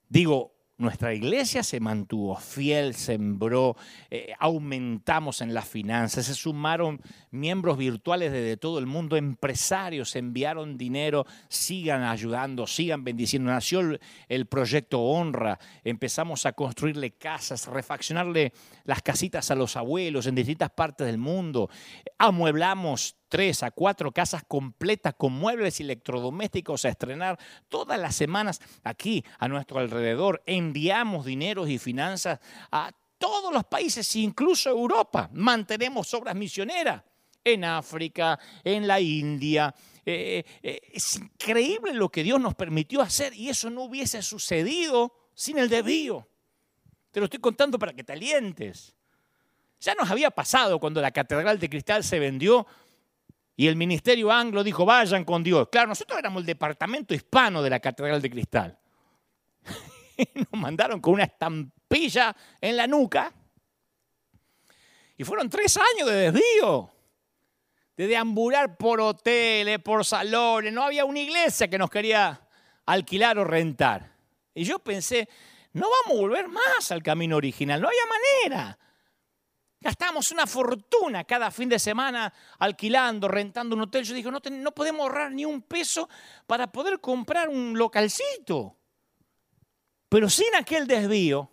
[SPEAKER 1] digo, nuestra iglesia se mantuvo fiel, sembró, eh, aumentamos en las finanzas, se sumaron miembros virtuales desde todo el mundo, empresarios enviaron dinero, sigan ayudando, sigan bendiciendo. Nació el, proyecto Honra, empezamos a construirle casas, refaccionarle las casitas a los abuelos en distintas partes del mundo, amueblamos tres a cuatro casas completas con muebles electrodomésticos a estrenar todas las semanas aquí a nuestro alrededor. Enviamos dineros y finanzas a todos los países, incluso Europa. Mantenemos obras misioneras en África, en la India. Eh, eh, es increíble lo que Dios nos permitió hacer y eso no hubiese sucedido sin el desvío. Te lo estoy contando para que te alientes. Ya nos había pasado cuando la Catedral de Cristal se vendió y el ministerio anglo dijo, vayan con Dios. Claro, nosotros éramos el departamento hispano de la Catedral de Cristal. Nos mandaron con una estampilla en la nuca. Y fueron tres años de desvío. De deambular por hoteles, por salones. No había una iglesia que nos quería alquilar o rentar. Y yo pensé, no vamos a volver más al camino original. No había manera. Gastamos una fortuna cada fin de semana alquilando, rentando un hotel. Yo dije, no, no podemos ahorrar ni un peso para poder comprar un localcito. Pero sin aquel desvío,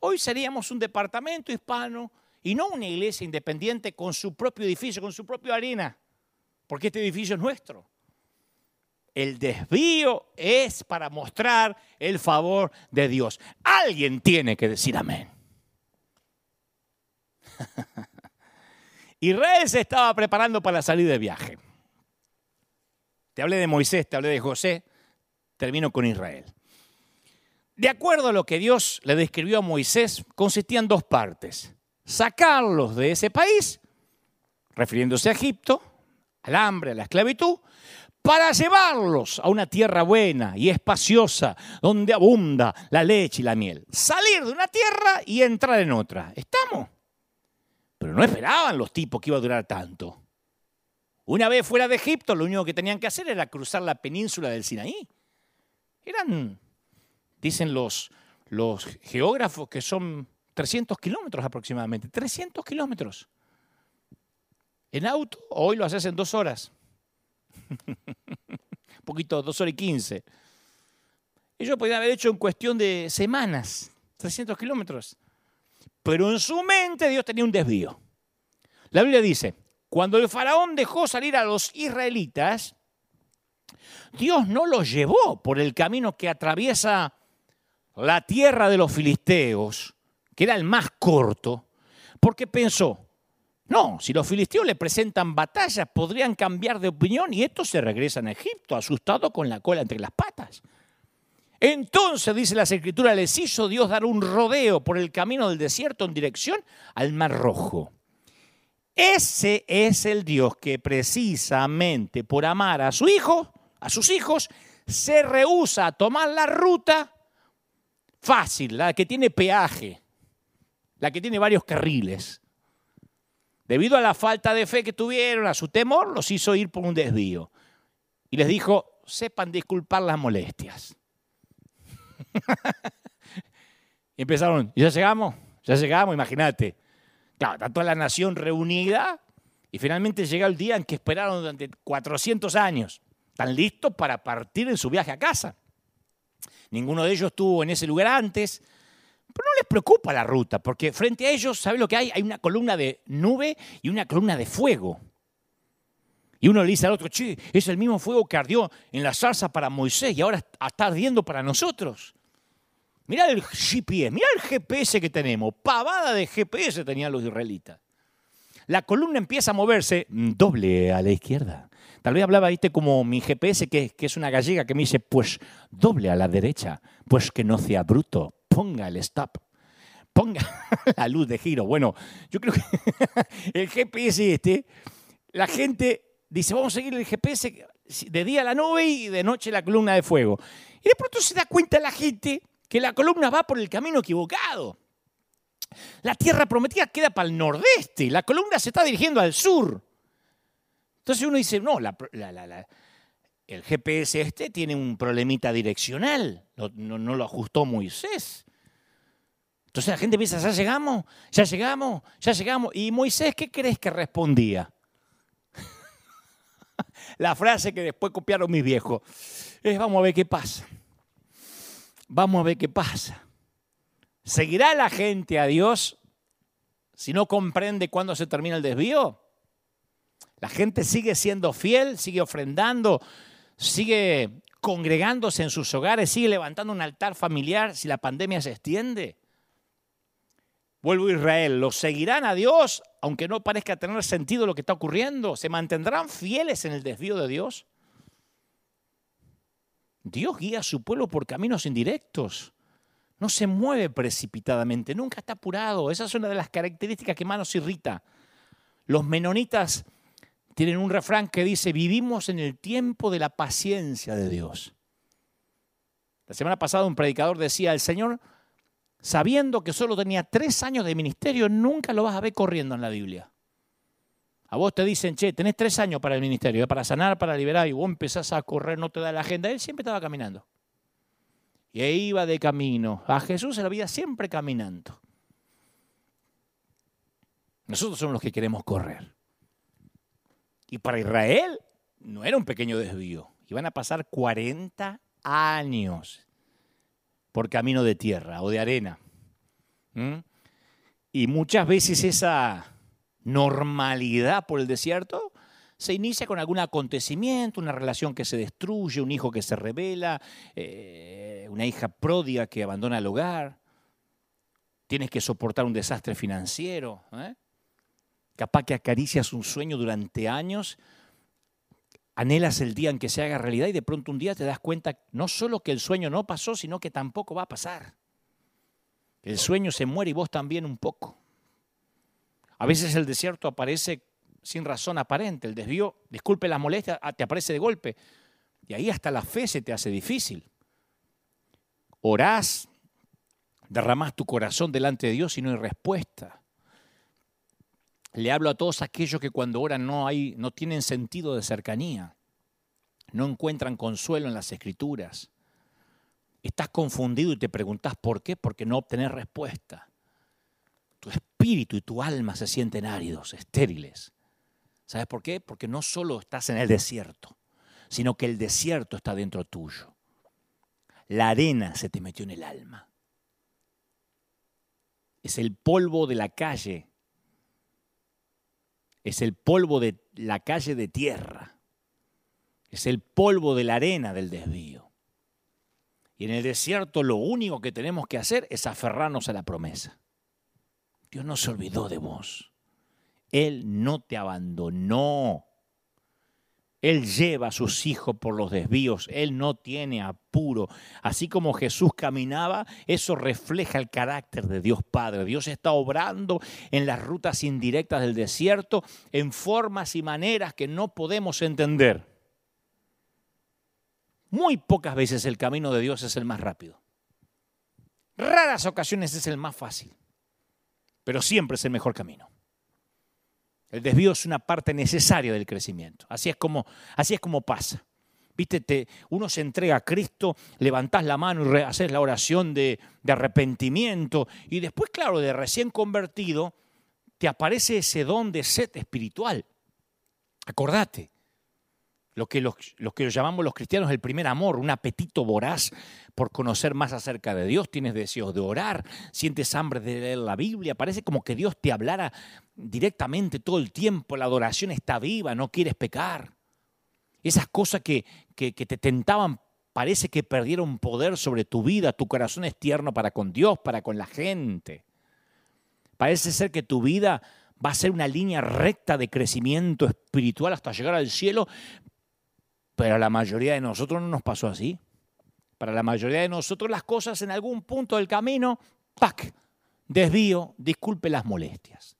[SPEAKER 1] hoy seríamos un departamento hispano y no una iglesia independiente con su propio edificio, con su propia arena, porque este edificio es nuestro. El desvío es para mostrar el favor de Dios. Alguien tiene que decir amén. Israel se estaba preparando para salir de viaje. Te hablé de Moisés, te hablé de José, termino con Israel. De acuerdo a lo que Dios le describió a Moisés, consistía en dos partes. Sacarlos de ese país, refiriéndose a Egipto, al hambre, a la esclavitud, para llevarlos a una tierra buena y espaciosa, donde abunda la leche y la miel. Salir de una tierra y entrar en otra. ¿Estamos? Pero no esperaban los tipos que iba a durar tanto. Una vez fuera de Egipto, lo único que tenían que hacer era cruzar la península del Sinaí. Eran, dicen los, geógrafos, que son 300 kilómetros aproximadamente. 300 kilómetros. En auto, hoy lo haces en dos horas. Un poquito, dos horas y quince. Ellos podían haber hecho en cuestión de semanas, 300 kilómetros. Pero en su mente Dios tenía un desvío. La Biblia dice, cuando el faraón dejó salir a los israelitas, Dios no los llevó por el camino que atraviesa la tierra de los filisteos, que era el más corto, porque pensó, no, si los filisteos le presentan batallas, podrían cambiar de opinión y estos se regresan a Egipto, asustados con la cola entre las patas. Entonces, dice la escritura, les hizo Dios dar un rodeo por el camino del desierto en dirección al Mar Rojo. Ese es el Dios que precisamente por amar a su hijo, a sus hijos, se rehúsa a tomar la ruta fácil, la que tiene peaje, la que tiene varios carriles debido a la falta de fe que tuvieron, a su temor, los hizo ir por un desvío. Y les dijo, sepan disculpar las molestias. y empezaron, ¿ya llegamos? Ya llegamos, imagínate. Claro, está toda la nación reunida y finalmente llega el día en que esperaron durante 400 años. Están listos para partir en su viaje a casa. Ninguno de ellos estuvo en ese lugar antes, pero no les preocupa la ruta, porque frente a ellos, ¿sabe lo que hay? Hay una columna de nube y una columna de fuego. Y uno le dice al otro, che, es el mismo fuego que ardió en la salsa para Moisés y ahora está ardiendo para nosotros. Mirá el GPS, mirá el GPS que tenemos. Pavada de GPS tenían los israelitas. La columna empieza a moverse doble a la izquierda. Tal vez hablaba, viste, como mi GPS, que, que es una gallega, que me dice, pues doble a la derecha, pues que no sea bruto, ponga el stop, ponga la luz de giro. Bueno, yo creo que el GPS este, la gente dice, vamos a seguir el GPS de día la nube y de noche la columna de fuego. Y de pronto se da cuenta la gente que la columna va por el camino equivocado. La tierra prometida queda para el nordeste, la columna se está dirigiendo al sur. Entonces uno dice, no, el GPS este tiene un problemita direccional, no, no, lo ajustó Moisés. Entonces la gente piensa, ya llegamos, ya llegamos, ya llegamos. ¿Y Moisés qué crees que respondía? la frase que después copiaron mis viejos es, vamos a ver qué pasa. Vamos a ver qué pasa. ¿Seguirá la gente a Dios si no comprende cuándo se termina el desvío? La gente sigue siendo fiel, sigue ofrendando, sigue congregándose en sus hogares, sigue levantando un altar familiar si la pandemia se extiende. Vuelvo a Israel, ¿los seguirán a Dios aunque no parezca tener sentido lo que está ocurriendo? ¿Se mantendrán fieles en el desvío de Dios? Dios guía a su pueblo por caminos indirectos. No se mueve precipitadamente, nunca está apurado. Esa es una de las características que más nos irrita. Los menonitas tienen un refrán que dice, vivimos en el tiempo de la paciencia de Dios. La semana pasada un predicador decía, el Señor sabiendo que solo tenía tres años de ministerio, nunca lo vas a ver corriendo en la Biblia. A vos te dicen, che, tenés tres años para el ministerio, para sanar, para liberar, y vos empezás a correr, no te da la agenda. Él siempre estaba caminando. Y iba de camino. A Jesús se la vida siempre caminando. Nosotros somos los que queremos correr. Y para Israel no era un pequeño desvío. Iban a pasar 40 años por camino de tierra o de arena. Y muchas veces esa normalidad por el desierto se inicia con algún acontecimiento, una relación que se destruye, un hijo que se revela, eh, una hija pródiga que abandona el hogar, tienes que soportar un desastre financiero, ¿eh? capaz que acaricias un sueño durante años anhelas el día en que se haga realidad y de pronto un día te das cuenta no solo que el sueño no pasó, sino que tampoco va a pasar. El sueño se muere y vos también un poco. A veces el desierto aparece sin razón aparente, el desvío, disculpe la molestia, ah, te aparece de golpe. Y ahí hasta la fe se te hace difícil. Orás, derramás tu corazón delante de Dios y no hay respuesta. Le hablo a todos aquellos que cuando oran no, hay, no tienen sentido de cercanía, no encuentran consuelo en las escrituras. Estás confundido y te preguntas por qué, porque no obtenés respuesta. Tu espíritu y tu alma se sienten áridos, estériles. ¿Sabes por qué? Porque no solo estás en el desierto, sino que el desierto está dentro tuyo. La arena se te metió en el alma. Es el polvo de la calle es el polvo de la calle de tierra, es el polvo de la arena del desvío. Y en el desierto lo único que tenemos que hacer es aferrarnos a la promesa. Dios no se olvidó de vos. Él no te abandonó. Él lleva a sus hijos por los desvíos, Él no tiene apuro. Así como Jesús caminaba, eso refleja el carácter de Dios Padre. Dios está obrando en las rutas indirectas del desierto en formas y maneras que no podemos entender. Muy pocas veces el camino de Dios es el más rápido. Raras ocasiones es el más fácil, pero siempre es el mejor camino. El desvío es una parte necesaria del crecimiento. Así es como, así es como pasa. Viste, uno se entrega a Cristo, levantás la mano y haces la oración de, de arrepentimiento y después, claro, de recién convertido, te aparece ese don de sed espiritual. Acordate, lo que los, que llamamos los cristianos el primer amor, un apetito voraz por conocer más acerca de Dios, tienes deseos de orar, sientes hambre de leer la Biblia, parece como que Dios te hablara directamente todo el tiempo, la adoración está viva, no quieres pecar. Esas cosas que, que, que te tentaban parece que perdieron poder sobre tu vida, tu corazón es tierno para con Dios, para con la gente. Parece ser que tu vida va a ser una línea recta de crecimiento espiritual hasta llegar al cielo, pero a la mayoría de nosotros no nos pasó así. Para la mayoría de nosotros las cosas en algún punto del camino, ¡pac! Desvío, disculpe las molestias.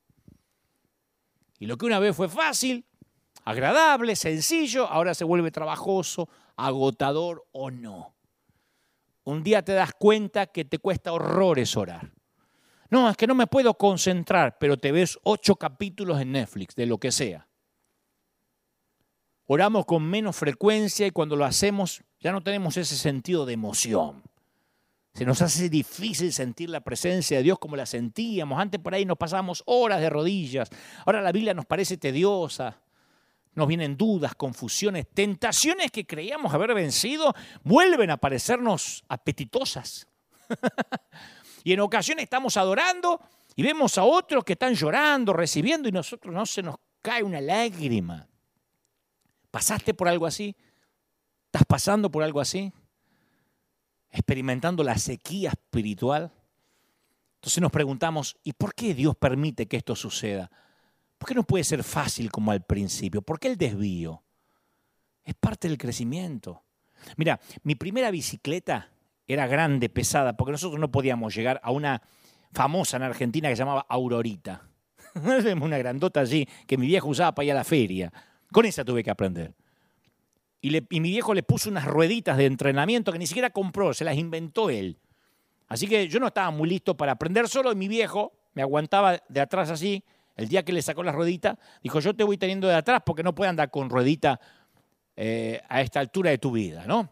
[SPEAKER 1] Y lo que una vez fue fácil, agradable, sencillo, ahora se vuelve trabajoso, agotador o no. Un día te das cuenta que te cuesta horrores orar. No, es que no me puedo concentrar, pero te ves ocho capítulos en Netflix, de lo que sea. Oramos con menos frecuencia y cuando lo hacemos ya no tenemos ese sentido de emoción. Se nos hace difícil sentir la presencia de Dios como la sentíamos. Antes por ahí nos pasábamos horas de rodillas. Ahora la Biblia nos parece tediosa. Nos vienen dudas, confusiones, tentaciones que creíamos haber vencido vuelven a parecernos apetitosas. y en ocasiones estamos adorando y vemos a otros que están llorando, recibiendo y nosotros no se nos cae una lágrima. ¿Pasaste por algo así? ¿Estás pasando por algo así? ¿Experimentando la sequía espiritual? Entonces nos preguntamos, ¿y por qué Dios permite que esto suceda? ¿Por qué no puede ser fácil como al principio? ¿Por qué el desvío? Es parte del crecimiento. Mira, mi primera bicicleta era grande, pesada, porque nosotros no podíamos llegar a una famosa en Argentina que se llamaba Aurorita. una grandota allí que mi viejo usaba para ir a la feria. Con esa tuve que aprender. Y, mi viejo le puso unas rueditas de entrenamiento que ni siquiera compró, se las inventó él. Así que yo no estaba muy listo para aprender solo y mi viejo me aguantaba de atrás así. El día que le sacó las rueditas, dijo, yo te voy teniendo de atrás porque no puedo andar con ruedita eh, a esta altura de tu vida, ¿no?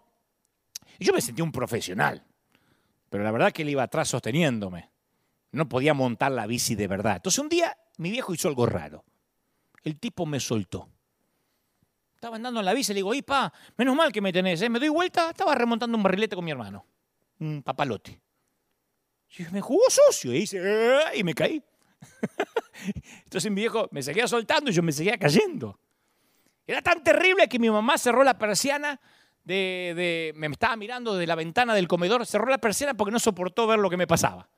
[SPEAKER 1] Y yo me sentí un profesional, pero la verdad que él iba atrás sosteniéndome. No podía montar la bici de verdad. Entonces un día mi viejo hizo algo raro. El tipo me soltó. Estaba andando en la bici y le digo, pa, menos mal que me tenés, ¿eh? Me doy vuelta, estaba remontando un barrilete con mi hermano, un papalote. Y me jugó socio y, hice, ah", y me caí. Entonces mi viejo me seguía soltando y yo me seguía cayendo. Era tan terrible que mi mamá cerró la persiana, de, me estaba mirando de la ventana del comedor, cerró la persiana porque no soportó ver lo que me pasaba.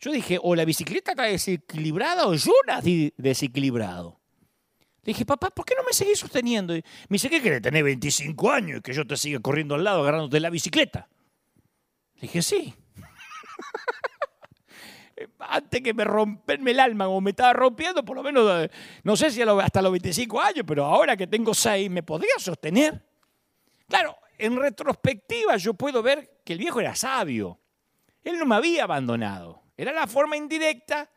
[SPEAKER 1] Yo dije, o la bicicleta está desequilibrada o yo nací desequilibrado. Le dije, papá, ¿por qué no me seguís sosteniendo? Me dice, ¿qué querés? Tener 25 años y que yo te siga corriendo al lado agarrándote la bicicleta. Le dije, sí. Antes que me romperme el alma como me estaba rompiendo, por lo menos, eh, no sé si hasta los 25 años, pero ahora que tengo 6, ¿me podría sostener? Claro, en retrospectiva yo puedo ver que el viejo era sabio. Él no me había abandonado. Era la forma indirecta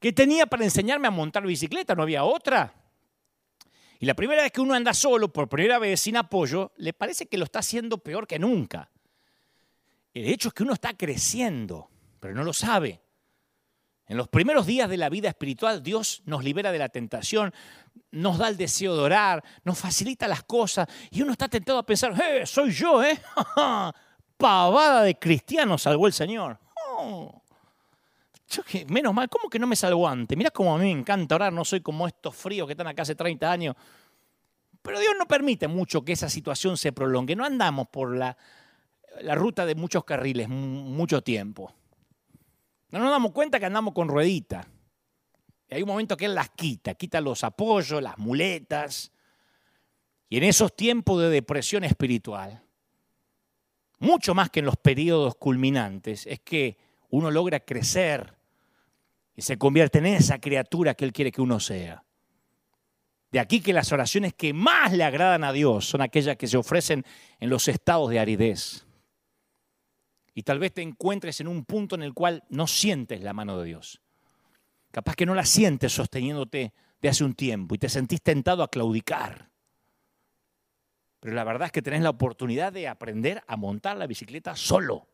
[SPEAKER 1] que tenía para enseñarme a montar bicicleta, no había otra. Y la primera vez que uno anda solo, por primera vez sin apoyo, le parece que lo está haciendo peor que nunca. El hecho es que uno está creciendo, pero no lo sabe. En los primeros días de la vida espiritual, Dios nos libera de la tentación, nos da el deseo de orar, nos facilita las cosas y uno está tentado a pensar, ¡eh, soy yo, eh! Pavada de cristiano salvó el Señor. Oh. Menos mal, ¿cómo que no me salvó antes? Mirá cómo a mí me encanta orar, no soy como estos fríos que están acá hace 30 años. Pero Dios no permite mucho que esa situación se prolongue. No andamos por la, la ruta de muchos carriles mucho tiempo. No nos damos cuenta que andamos con ruedita. Y hay un momento que Él las quita, quita los apoyos, las muletas. Y en esos tiempos de depresión espiritual, mucho más que en los periodos culminantes, es que uno logra crecer y se convierte en esa criatura que Él quiere que uno sea. De aquí que las oraciones que más le agradan a Dios son aquellas que se ofrecen en los estados de aridez y tal vez te encuentres en un punto en el cual no sientes la mano de Dios. Capaz que no la sientes sosteniéndote de hace un tiempo y te sentís tentado a claudicar. Pero la verdad es que tenés la oportunidad de aprender a montar la bicicleta solo.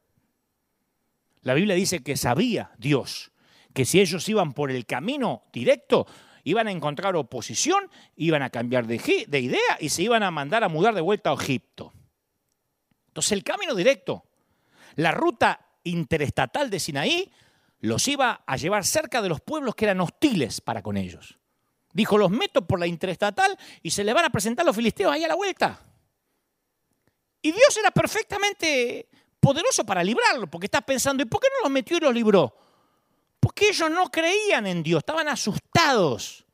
[SPEAKER 1] La Biblia dice que sabía Dios que si ellos iban por el camino directo, iban a encontrar oposición, iban a cambiar de, de idea y se iban a mandar a mudar de vuelta a Egipto. Entonces el camino directo la ruta interestatal de Sinaí los iba a llevar cerca de los pueblos que eran hostiles para con ellos. Dijo, los meto por la interestatal y se le van a presentar los filisteos ahí a la vuelta. Y Dios era perfectamente poderoso para librarlo, porque estás pensando, ¿y por qué no los metió y los libró? Porque ellos no creían en Dios, estaban asustados.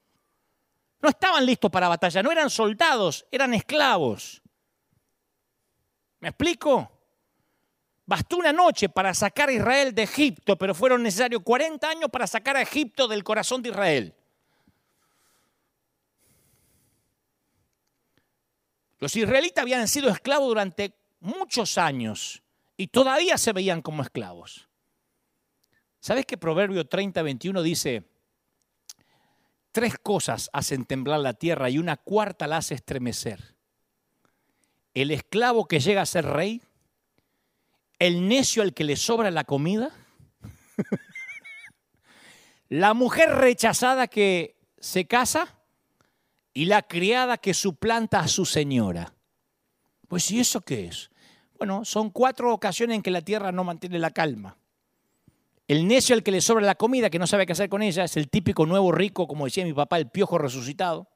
[SPEAKER 1] No estaban listos para batalla, no eran soldados, eran esclavos. ¿Me explico? Bastó una noche para sacar a Israel de Egipto, pero fueron necesarios 40 años para sacar a Egipto del corazón de Israel. Los israelitas habían sido esclavos durante muchos años y todavía se veían como esclavos. ¿Sabes que Proverbio 30, 21 dice, tres cosas hacen temblar la tierra y una cuarta la hace estremecer? El esclavo que llega a ser rey, el necio al que le sobra la comida, la mujer rechazada que se casa y la criada que suplanta a su señora. Pues ¿y eso qué es? Bueno, son cuatro ocasiones en que la tierra no mantiene la calma. El necio al que le sobra la comida, que no sabe qué hacer con ella, es el típico nuevo rico, como decía mi papá, el piojo resucitado.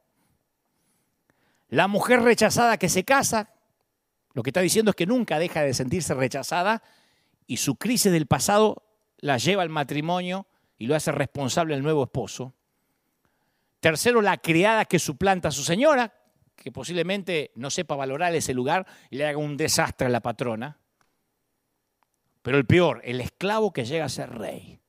[SPEAKER 1] La mujer rechazada que se casa, lo que está diciendo es que nunca deja de sentirse rechazada y su crisis del pasado la lleva al matrimonio y lo hace responsable el nuevo esposo. Tercero, la criada que suplanta a su señora, que posiblemente no sepa valorar ese lugar y le haga un desastre a la patrona. Pero el peor, el esclavo que llega a ser rey.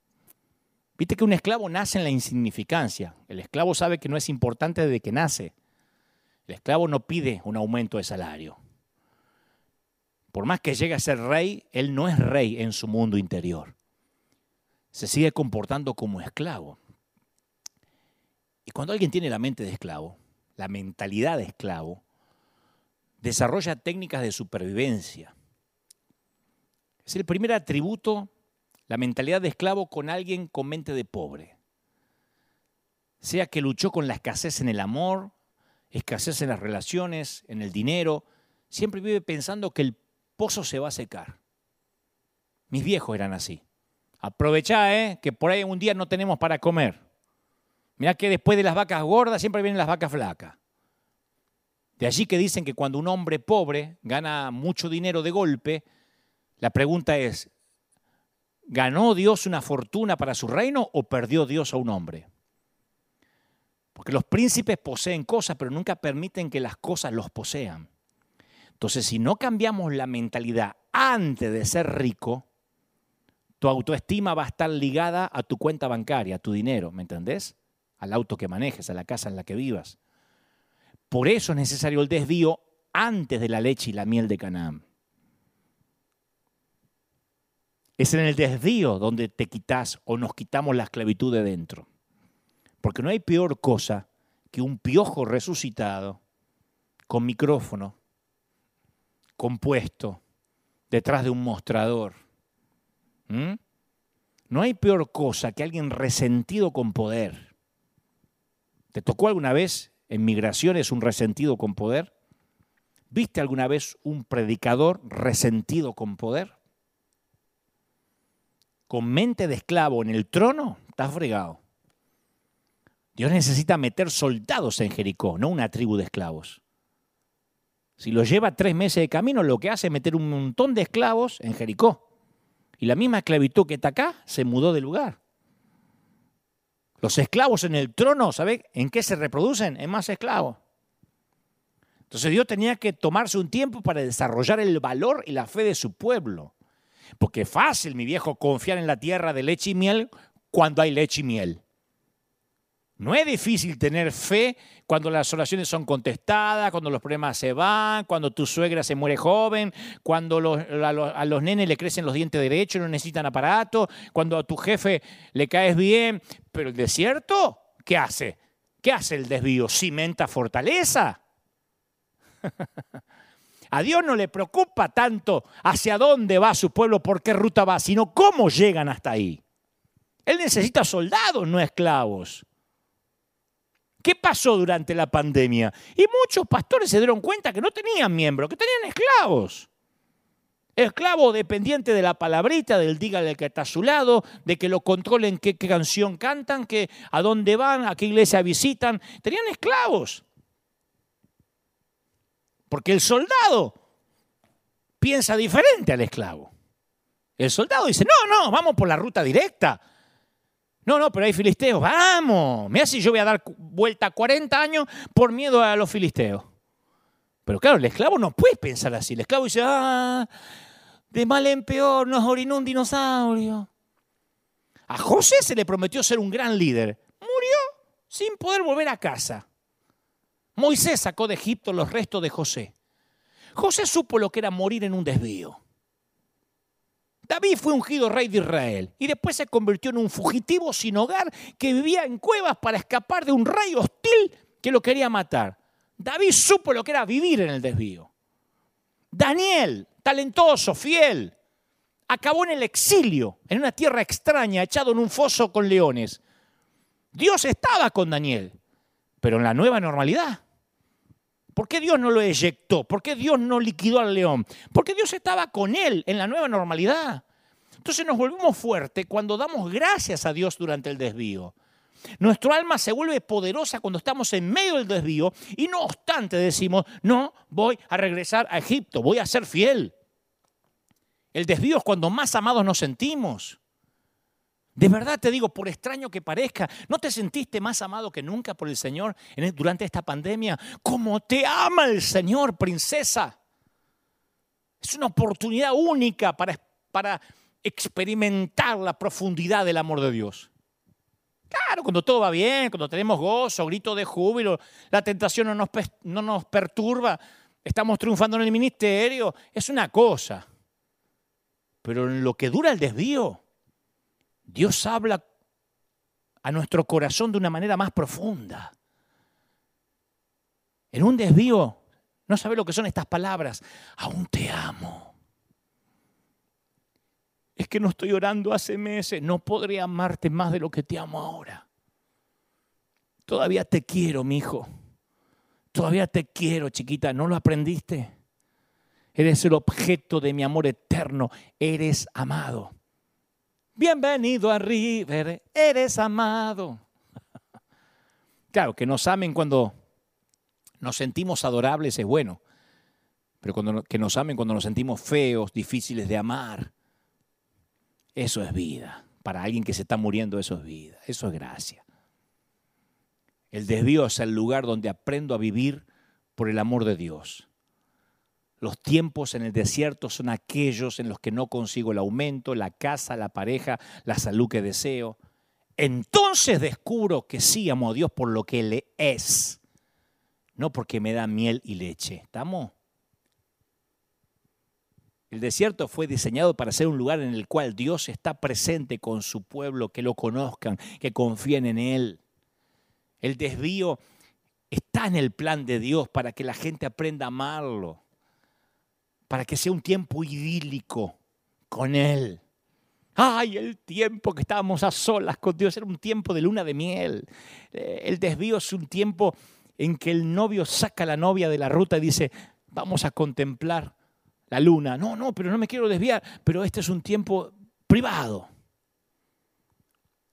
[SPEAKER 1] Viste que un esclavo nace en la insignificancia. El esclavo sabe que no es importante desde que nace. El esclavo no pide un aumento de salario. Por más que llegue a ser rey, él no es rey en su mundo interior. Se sigue comportando como esclavo. Y cuando alguien tiene la mente de esclavo, la mentalidad de esclavo, desarrolla técnicas de supervivencia. Es el primer atributo, la mentalidad de esclavo con alguien con mente de pobre. Sea que luchó con la escasez en el amor, escasez en las relaciones, en el dinero, siempre vive pensando que el pozo se va a secar. Mis viejos eran así. Aprovechá, ¿eh? que por ahí un día no tenemos para comer. Mirá que después de las vacas gordas siempre vienen las vacas flacas. De allí que dicen que cuando un hombre pobre gana mucho dinero de golpe, la pregunta es, ¿ganó Dios una fortuna para su reino o perdió Dios a un hombre? Porque los príncipes poseen cosas, pero nunca permiten que las cosas los posean. Entonces, si no cambiamos la mentalidad antes de ser rico, tu autoestima va a estar ligada a tu cuenta bancaria, a tu dinero, ¿me entendés? Al auto que manejes, a la casa en la que vivas. Por eso es necesario el desvío antes de la leche y la miel de Canaán. Es en el desvío donde te quitas o nos quitamos la esclavitud de dentro. Porque no hay peor cosa que un piojo resucitado con micrófono, compuesto, detrás de un mostrador. ¿Mm? No hay peor cosa que alguien resentido con poder. ¿Te tocó alguna vez en migraciones un resentido con poder? ¿Viste alguna vez un predicador resentido con poder? Con mente de esclavo en el trono, estás fregado. Dios necesita meter soldados en Jericó, no una tribu de esclavos. Si lo lleva tres meses de camino, lo que hace es meter un montón de esclavos en Jericó. Y la misma esclavitud que está acá se mudó de lugar. Los esclavos en el trono, ¿sabe en qué se reproducen? En más esclavos. Entonces Dios tenía que tomarse un tiempo para desarrollar el valor y la fe de su pueblo. Porque es fácil, mi viejo, confiar en la tierra de leche y miel cuando hay leche y miel. No es difícil tener fe cuando las oraciones son contestadas, cuando los problemas se van, cuando tu suegra se muere joven, cuando a, los, nenes le crecen los dientes derechos y no necesitan aparato, cuando a tu jefe le caes bien. Pero el desierto, ¿qué hace? ¿Qué hace el desvío? ¿Cimenta fortaleza? A Dios no le preocupa tanto hacia dónde va su pueblo, por qué ruta va, sino cómo llegan hasta ahí. Él necesita soldados, no esclavos. ¿Qué pasó durante la pandemia? Y muchos pastores se dieron cuenta que no tenían miembros, que tenían esclavos. Esclavo dependiente de la palabrita, del dígale que está a su lado, de que lo controlen qué, qué canción cantan, que, a dónde van, a qué iglesia visitan. Tenían esclavos. Porque el soldado piensa diferente al esclavo. El soldado dice, no, no, vamos por la ruta directa. No, no, pero hay filisteos. Vamos. Mira si yo voy a dar vuelta 40 años por miedo a los filisteos. Pero claro, el esclavo no puede pensar así. El esclavo dice, ah, de mal en peor nos orinó un dinosaurio. A José se le prometió ser un gran líder. Murió sin poder volver a casa. Moisés sacó de Egipto los restos de José. José supo lo que era morir en un desvío. David fue ungido rey de Israel y después se convirtió en un fugitivo sin hogar que vivía en cuevas para escapar de un rey hostil que lo quería matar. David supo lo que era vivir en el desvío. Daniel, talentoso, fiel, acabó en el exilio, en una tierra extraña, echado en un foso con leones. Dios estaba con Daniel, pero en la nueva normalidad. ¿Por qué Dios no lo eyectó? ¿Por qué Dios no liquidó al león? Porque Dios estaba con él en la nueva normalidad. Entonces nos volvemos fuertes cuando damos gracias a Dios durante el desvío. Nuestro alma se vuelve poderosa cuando estamos en medio del desvío y no obstante decimos, no, voy a regresar a Egipto, voy a ser fiel. El desvío es cuando más amados nos sentimos. De verdad te digo, por extraño que parezca, ¿no te sentiste más amado que nunca por el Señor durante esta pandemia? Como te ama el Señor, princesa. Es una oportunidad única para, para experimentar la profundidad del amor de Dios. Claro, cuando todo va bien, cuando tenemos gozo, grito de júbilo, la tentación no nos, no nos perturba, estamos triunfando en el ministerio, es una cosa. Pero en lo que dura el desvío, Dios habla a nuestro corazón de una manera más profunda. En un desvío, no sabe lo que son estas palabras, aún te amo. Es que no estoy orando hace meses, no podré amarte más de lo que te amo ahora. Todavía te quiero, mi hijo. Todavía te quiero, chiquita, ¿no lo aprendiste? Eres el objeto de mi amor eterno, eres amado. Bienvenido a River, eres amado. Claro, que nos amen cuando nos sentimos adorables es bueno, pero cuando, que nos amen cuando nos sentimos feos, difíciles de amar, eso es vida. Para alguien que se está muriendo, eso es vida, eso es gracia. El desvío es el lugar donde aprendo a vivir por el amor de Dios. Los tiempos en el desierto son aquellos en los que no consigo el aumento, la casa, la pareja, la salud que deseo. Entonces descubro que sí amo a Dios por lo que Él es, no porque me da miel y leche. ¿Estamos? El desierto fue diseñado para ser un lugar en el cual Dios está presente con su pueblo, que lo conozcan, que confíen en Él. El desvío está en el plan de Dios para que la gente aprenda a amarlo, para que sea un tiempo idílico con Él. Ay, el tiempo que estábamos a solas con Dios era un tiempo de luna de miel. Eh, el desvío es un tiempo en que el novio saca a la novia de la ruta y dice, vamos a contemplar la luna. No, no, pero no me quiero desviar, pero este es un tiempo privado.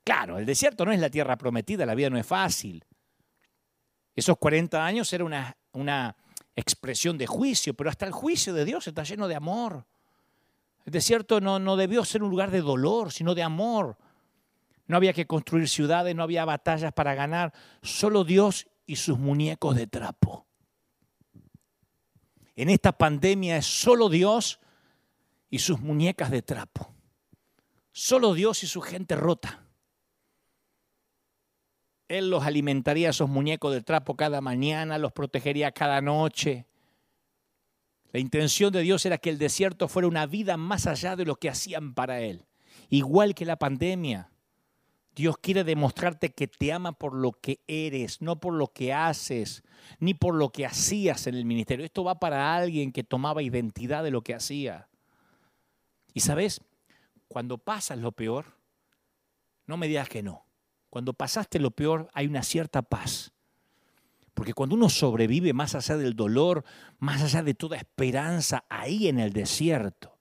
[SPEAKER 1] Claro, el desierto no es la tierra prometida, la vida no es fácil. Esos 40 años era una, una expresión de juicio, pero hasta el juicio de Dios está lleno de amor. El desierto no, no debió ser un lugar de dolor, sino de amor. No había que construir ciudades, no había batallas para ganar, solo Dios y sus muñecos de trapo. En esta pandemia es solo Dios y sus muñecas de trapo. Solo Dios y su gente rota. Él los alimentaría esos muñecos de trapo cada mañana, los protegería cada noche. La intención de Dios era que el desierto fuera una vida más allá de lo que hacían para Él. Igual que la pandemia. Dios quiere demostrarte que te ama por lo que eres, no por lo que haces, ni por lo que hacías en el ministerio. Esto va para alguien que tomaba identidad de lo que hacía. Y sabes, cuando pasas lo peor, no me digas que no. Cuando pasaste lo peor hay una cierta paz. Porque cuando uno sobrevive más allá del dolor, más allá de toda esperanza, ahí en el desierto,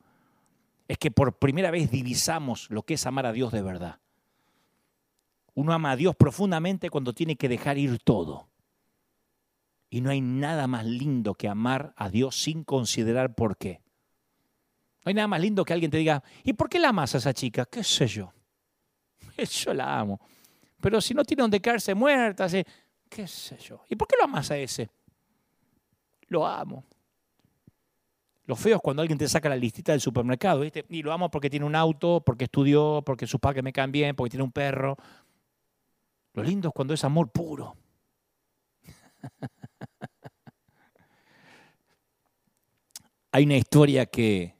[SPEAKER 1] es que por primera vez divisamos lo que es amar a Dios de verdad. Uno ama a Dios profundamente cuando tiene que dejar ir todo. Y no hay nada más lindo que amar a Dios sin considerar por qué. No hay nada más lindo que alguien te diga, ¿y por qué la amas a esa chica? ¿Qué sé yo? Yo la amo. Pero si no tiene donde caerse muerta, qué sé yo. ¿Y por qué lo amas a ese? Lo amo. Lo feo es cuando alguien te saca la listita del supermercado, ¿viste? Y lo amo porque tiene un auto, porque estudió, porque sus padres me caen bien, porque tiene un perro. Lo lindo es cuando es amor puro. Hay una historia que,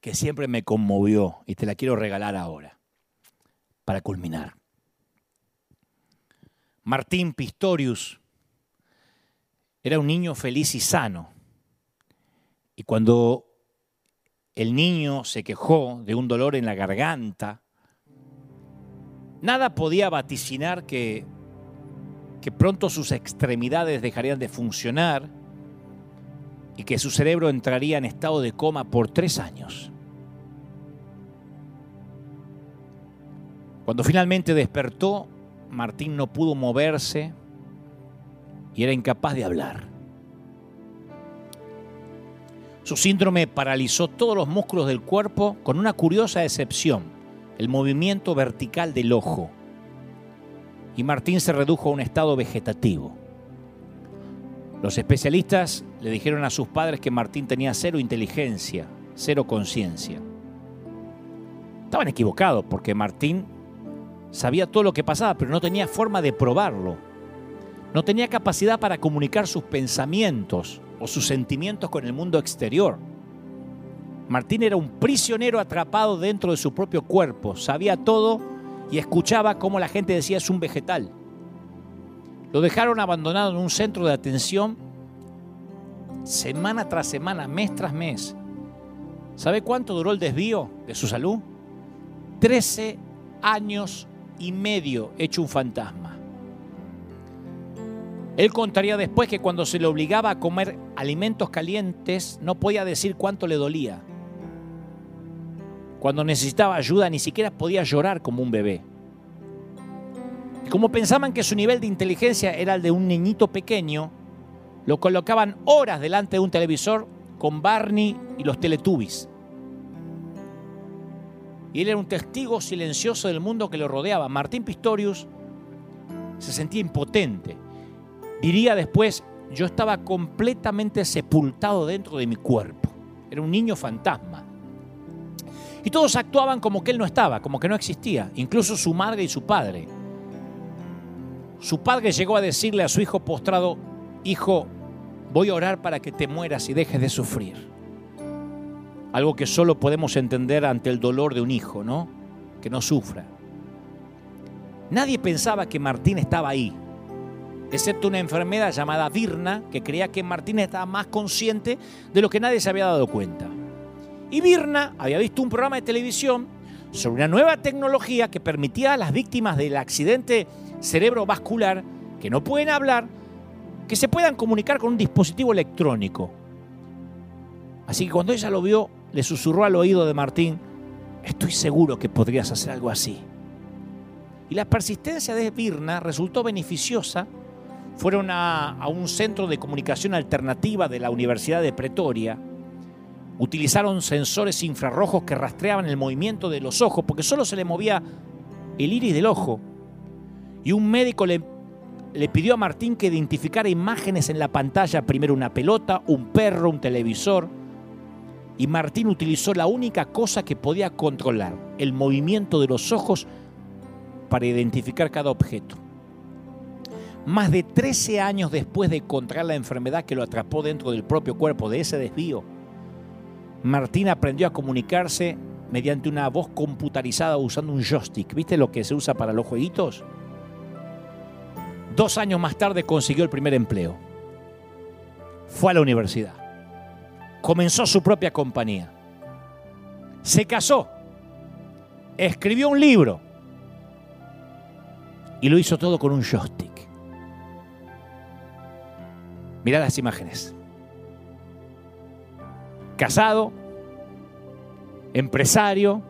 [SPEAKER 1] que siempre me conmovió y te la quiero regalar ahora, para culminar. Martín Pistorius era un niño feliz y sano. Y cuando el niño se quejó de un dolor en la garganta, nada podía vaticinar que, que pronto sus extremidades dejarían de funcionar y que su cerebro entraría en estado de coma por tres años. Cuando finalmente despertó, Martín no pudo moverse y era incapaz de hablar. Su síndrome paralizó todos los músculos del cuerpo con una curiosa excepción, el movimiento vertical del ojo. Y Martín se redujo a un estado vegetativo. Los especialistas le dijeron a sus padres que Martín tenía cero inteligencia, cero conciencia. Estaban equivocados porque Martín sabía todo lo que pasaba, pero no tenía forma de probarlo. No tenía capacidad para comunicar sus pensamientos o sus sentimientos con el mundo exterior. Martín era un prisionero atrapado dentro de su propio cuerpo, sabía todo y escuchaba cómo la gente decía es un vegetal. Lo dejaron abandonado en un centro de atención semana tras semana, mes tras mes. ¿Sabe cuánto duró el desvío de su salud? Trece años y medio hecho un fantasma. Él contaría después que cuando se le obligaba a comer alimentos calientes no podía decir cuánto le dolía. Cuando necesitaba ayuda ni siquiera podía llorar como un bebé. Y como pensaban que su nivel de inteligencia era el de un niñito pequeño, lo colocaban horas delante de un televisor con Barney y los Teletubbies y él era un testigo silencioso del mundo que lo rodeaba. Martín Pistorius se sentía impotente. Diría después, yo estaba completamente sepultado dentro de mi cuerpo. Era un niño fantasma. Y todos actuaban como que él no estaba, como que no existía, incluso su madre y su padre. Su padre llegó a decirle a su hijo postrado, hijo, voy a orar para que te mueras y dejes de sufrir. Algo que solo podemos entender ante el dolor de un hijo, ¿no? Que no sufra. Nadie pensaba que Martín estaba ahí, excepto una enfermedad llamada Virna, que creía que Martín estaba más consciente de lo que nadie se había dado cuenta. Y Virna había visto un programa de televisión sobre una nueva tecnología que permitía a las víctimas del accidente cerebrovascular, que no pueden hablar, que se puedan comunicar con un dispositivo electrónico. Así que cuando ella lo vio, le susurró al oído de Martín, estoy seguro que podrías hacer algo así. Y la persistencia de Virna resultó beneficiosa. Fueron a, a, un centro de comunicación alternativa de la Universidad de Pretoria. Utilizaron sensores infrarrojos que rastreaban el movimiento de los ojos, porque solo se le movía el iris del ojo. Y un médico le, le pidió a Martín que identificara imágenes en la pantalla, primero una pelota, un perro, un televisor. Y Martín utilizó la única cosa que podía controlar, el movimiento de los ojos para identificar cada objeto. Más de 13 años después de encontrar la enfermedad que lo atrapó dentro del propio cuerpo, de ese desvío, Martín aprendió a comunicarse mediante una voz computarizada usando un joystick. ¿Viste lo que se usa para los jueguitos? Dos años más tarde consiguió el primer empleo. Fue a la universidad. Comenzó su propia compañía. Se casó. Escribió un libro y lo hizo todo con un joystick. Mirá las imágenes. Casado, empresario.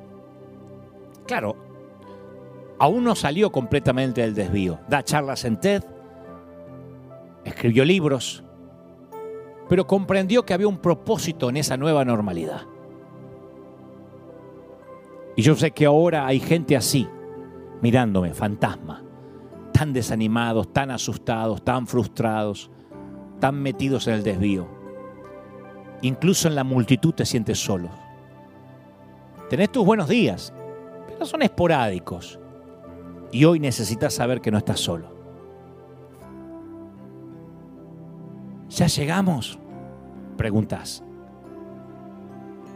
[SPEAKER 1] Claro, aún no salió completamente del desvío. Da charlas en TED, escribió libros, pero comprendió que había un propósito en esa nueva normalidad. Y yo sé que ahora hay gente así, mirándome, fantasma, tan desanimados, tan asustados, tan frustrados, tan metidos en el desvío. Incluso en la multitud te sientes solo. Tenés tus buenos días, pero son esporádicos. Y hoy necesitas saber que no estás solo. ¿Ya llegamos? Preguntas.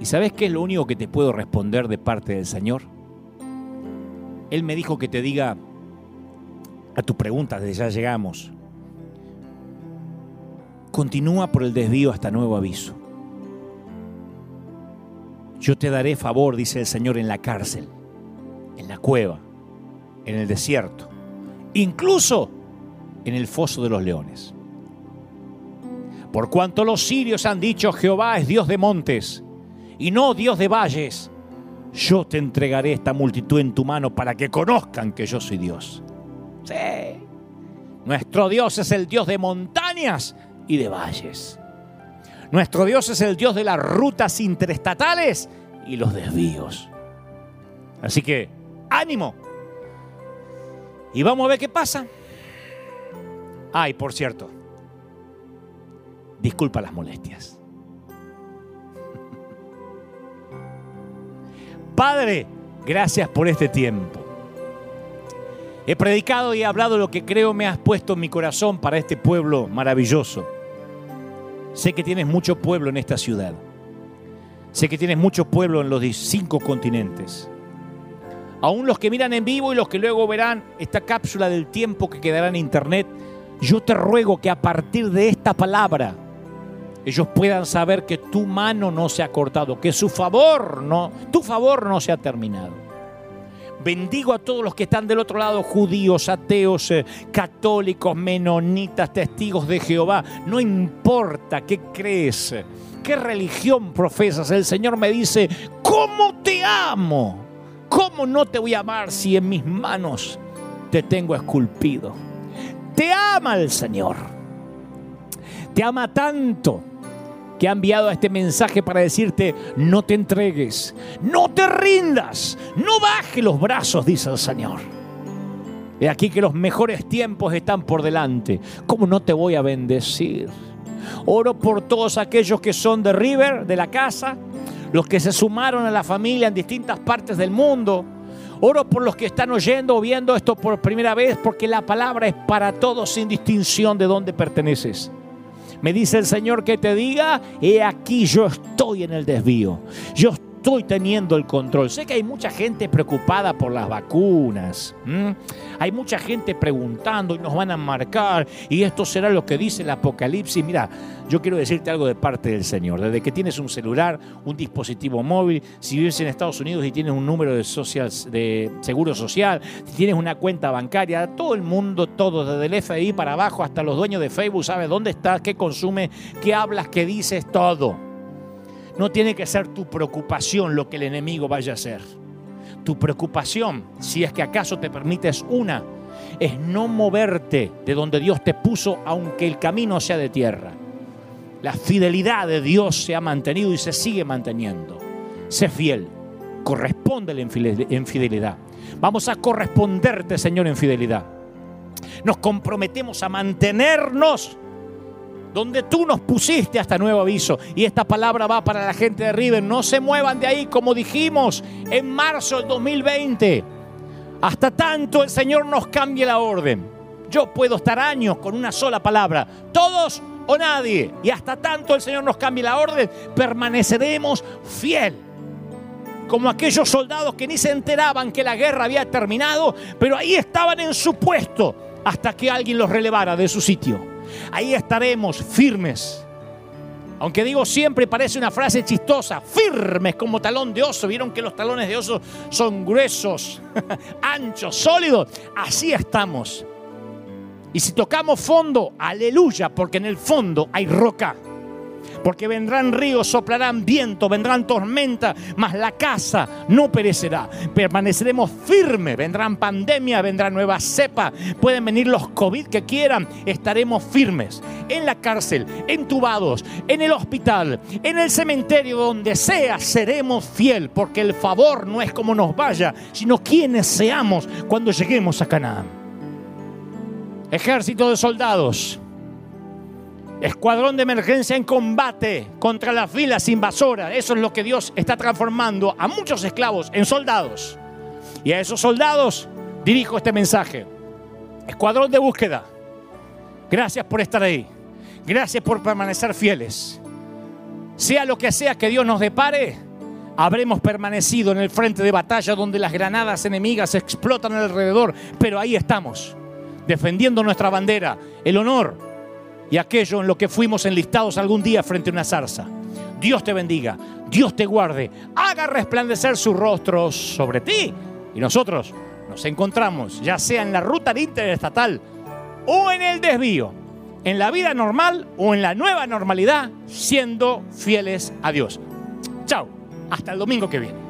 [SPEAKER 1] ¿Y sabes qué es lo único que te puedo responder de parte del Señor? Él me dijo que te diga, a tu pregunta de ya llegamos. Continúa por el desvío hasta nuevo aviso. Yo te daré favor, dice el Señor, en la cárcel, en la cueva, en el desierto, incluso en el foso de los leones. Por cuanto los sirios han dicho, Jehová es Dios de montes y no Dios de valles, yo te entregaré esta multitud en tu mano para que conozcan que yo soy Dios. Sí. Nuestro Dios es el Dios de montañas y de valles. Nuestro Dios es el Dios de las rutas interestatales y los desvíos. Así que, ánimo. Y vamos a ver qué pasa. Ay, por cierto, disculpa las molestias. Padre, gracias por este tiempo. He predicado y he hablado lo que creo me has puesto en mi corazón para este pueblo maravilloso. Sé que tienes mucho pueblo en esta ciudad. Sé que tienes mucho pueblo en los cinco continentes. Aún los que miran en vivo y los que luego verán esta cápsula del tiempo que quedará en internet, yo te ruego que a partir de esta palabra ellos puedan saber que tu mano no se ha cortado, que su favor no, tu favor no se ha terminado. Bendigo a todos los que están del otro lado, judíos, ateos, eh, católicos, menonitas, testigos de Jehová. No importa qué crees, qué religión profesas. El Señor me dice, ¿cómo te amo? ¿Cómo no te voy a amar si en mis manos te tengo esculpido? Te ama el Señor. Te ama tanto que ha enviado este mensaje para decirte, no te entregues, no te rindas, no baje los brazos, dice el Señor. He aquí que los mejores tiempos están por delante. ¿Cómo no te voy a bendecir? Oro por todos aquellos que son de River, de la casa, los que se sumaron a la familia en distintas partes del mundo. Oro por los que están oyendo o viendo esto por primera vez, porque la palabra es para todos sin distinción de dónde perteneces. Me dice el Señor que te diga, he aquí yo estoy en el desvío. Yo estoy teniendo el control. Sé que hay mucha gente preocupada por las vacunas. Hay mucha gente preguntando y nos van a marcar y esto será lo que dice el Apocalipsis. Mira, yo quiero decirte algo de parte del Señor. Desde que tienes un celular, un dispositivo móvil, si vives en Estados Unidos y tienes un número de, social, de seguro social, si tienes una cuenta bancaria, todo el mundo, todo, desde el FDI para abajo hasta los dueños de Facebook, sabe dónde estás, qué consume, qué hablas, qué dices, todo. No tiene que ser tu preocupación lo que el enemigo vaya a hacer. Tu preocupación, si es que acaso te permites una, es no moverte de donde Dios te puso aunque el camino sea de tierra. La fidelidad de Dios se ha mantenido y se sigue manteniendo. Sé fiel, correspóndele en fidelidad. Vamos a corresponderte, Señor, en fidelidad. Nos comprometemos a mantenernos donde tú nos pusiste hasta nuevo aviso. Y esta palabra va para la gente de River. No se muevan de ahí, como dijimos en marzo del 2020. Hasta tanto el Señor nos cambie la orden. Yo puedo estar años con una sola palabra. Todos o nadie. Y hasta tanto el Señor nos cambie la orden, permaneceremos fiel. Como aquellos soldados que ni se enteraban que la guerra había terminado, pero ahí estaban en su puesto hasta que alguien los relevara de su sitio ahí estaremos firmes. Aunque digo siempre parece una frase chistosa, firmes como talón de oso. Vieron que los talones de oso son gruesos, anchos, sólidos. Así estamos. Y si tocamos fondo, aleluya, porque en el fondo hay roca porque vendrán ríos, soplarán viento, vendrán tormenta, mas la casa no perecerá. Permaneceremos firmes, vendrán pandemias, vendrán nuevas cepas, pueden venir los COVID que quieran, estaremos firmes. En la cárcel, entubados, en el hospital, en el cementerio, donde sea, seremos fiel, porque el favor no es como nos vaya, sino quienes seamos cuando lleguemos a Canaán. Ejército de soldados Escuadrón de emergencia en combate contra las filas invasoras. Eso es lo que Dios está transformando a muchos esclavos en soldados. Y a esos soldados dirijo este mensaje. Escuadrón de búsqueda. Gracias por estar ahí. Gracias por permanecer fieles. Sea lo que sea que Dios nos depare, habremos permanecido en el frente de batalla donde las granadas enemigas explotan alrededor. Pero ahí estamos, defendiendo nuestra bandera, el honor, y aquello en lo que fuimos enlistados algún día frente a una zarza. Dios te bendiga, Dios te guarde, haga resplandecer su rostro sobre ti. Y nosotros nos encontramos, ya sea en la ruta interestatal o en el desvío, en la vida normal o en la nueva normalidad, siendo fieles a Dios. Chao, hasta el domingo que viene.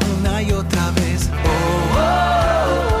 [SPEAKER 2] y otra vez. oh. oh. abandonado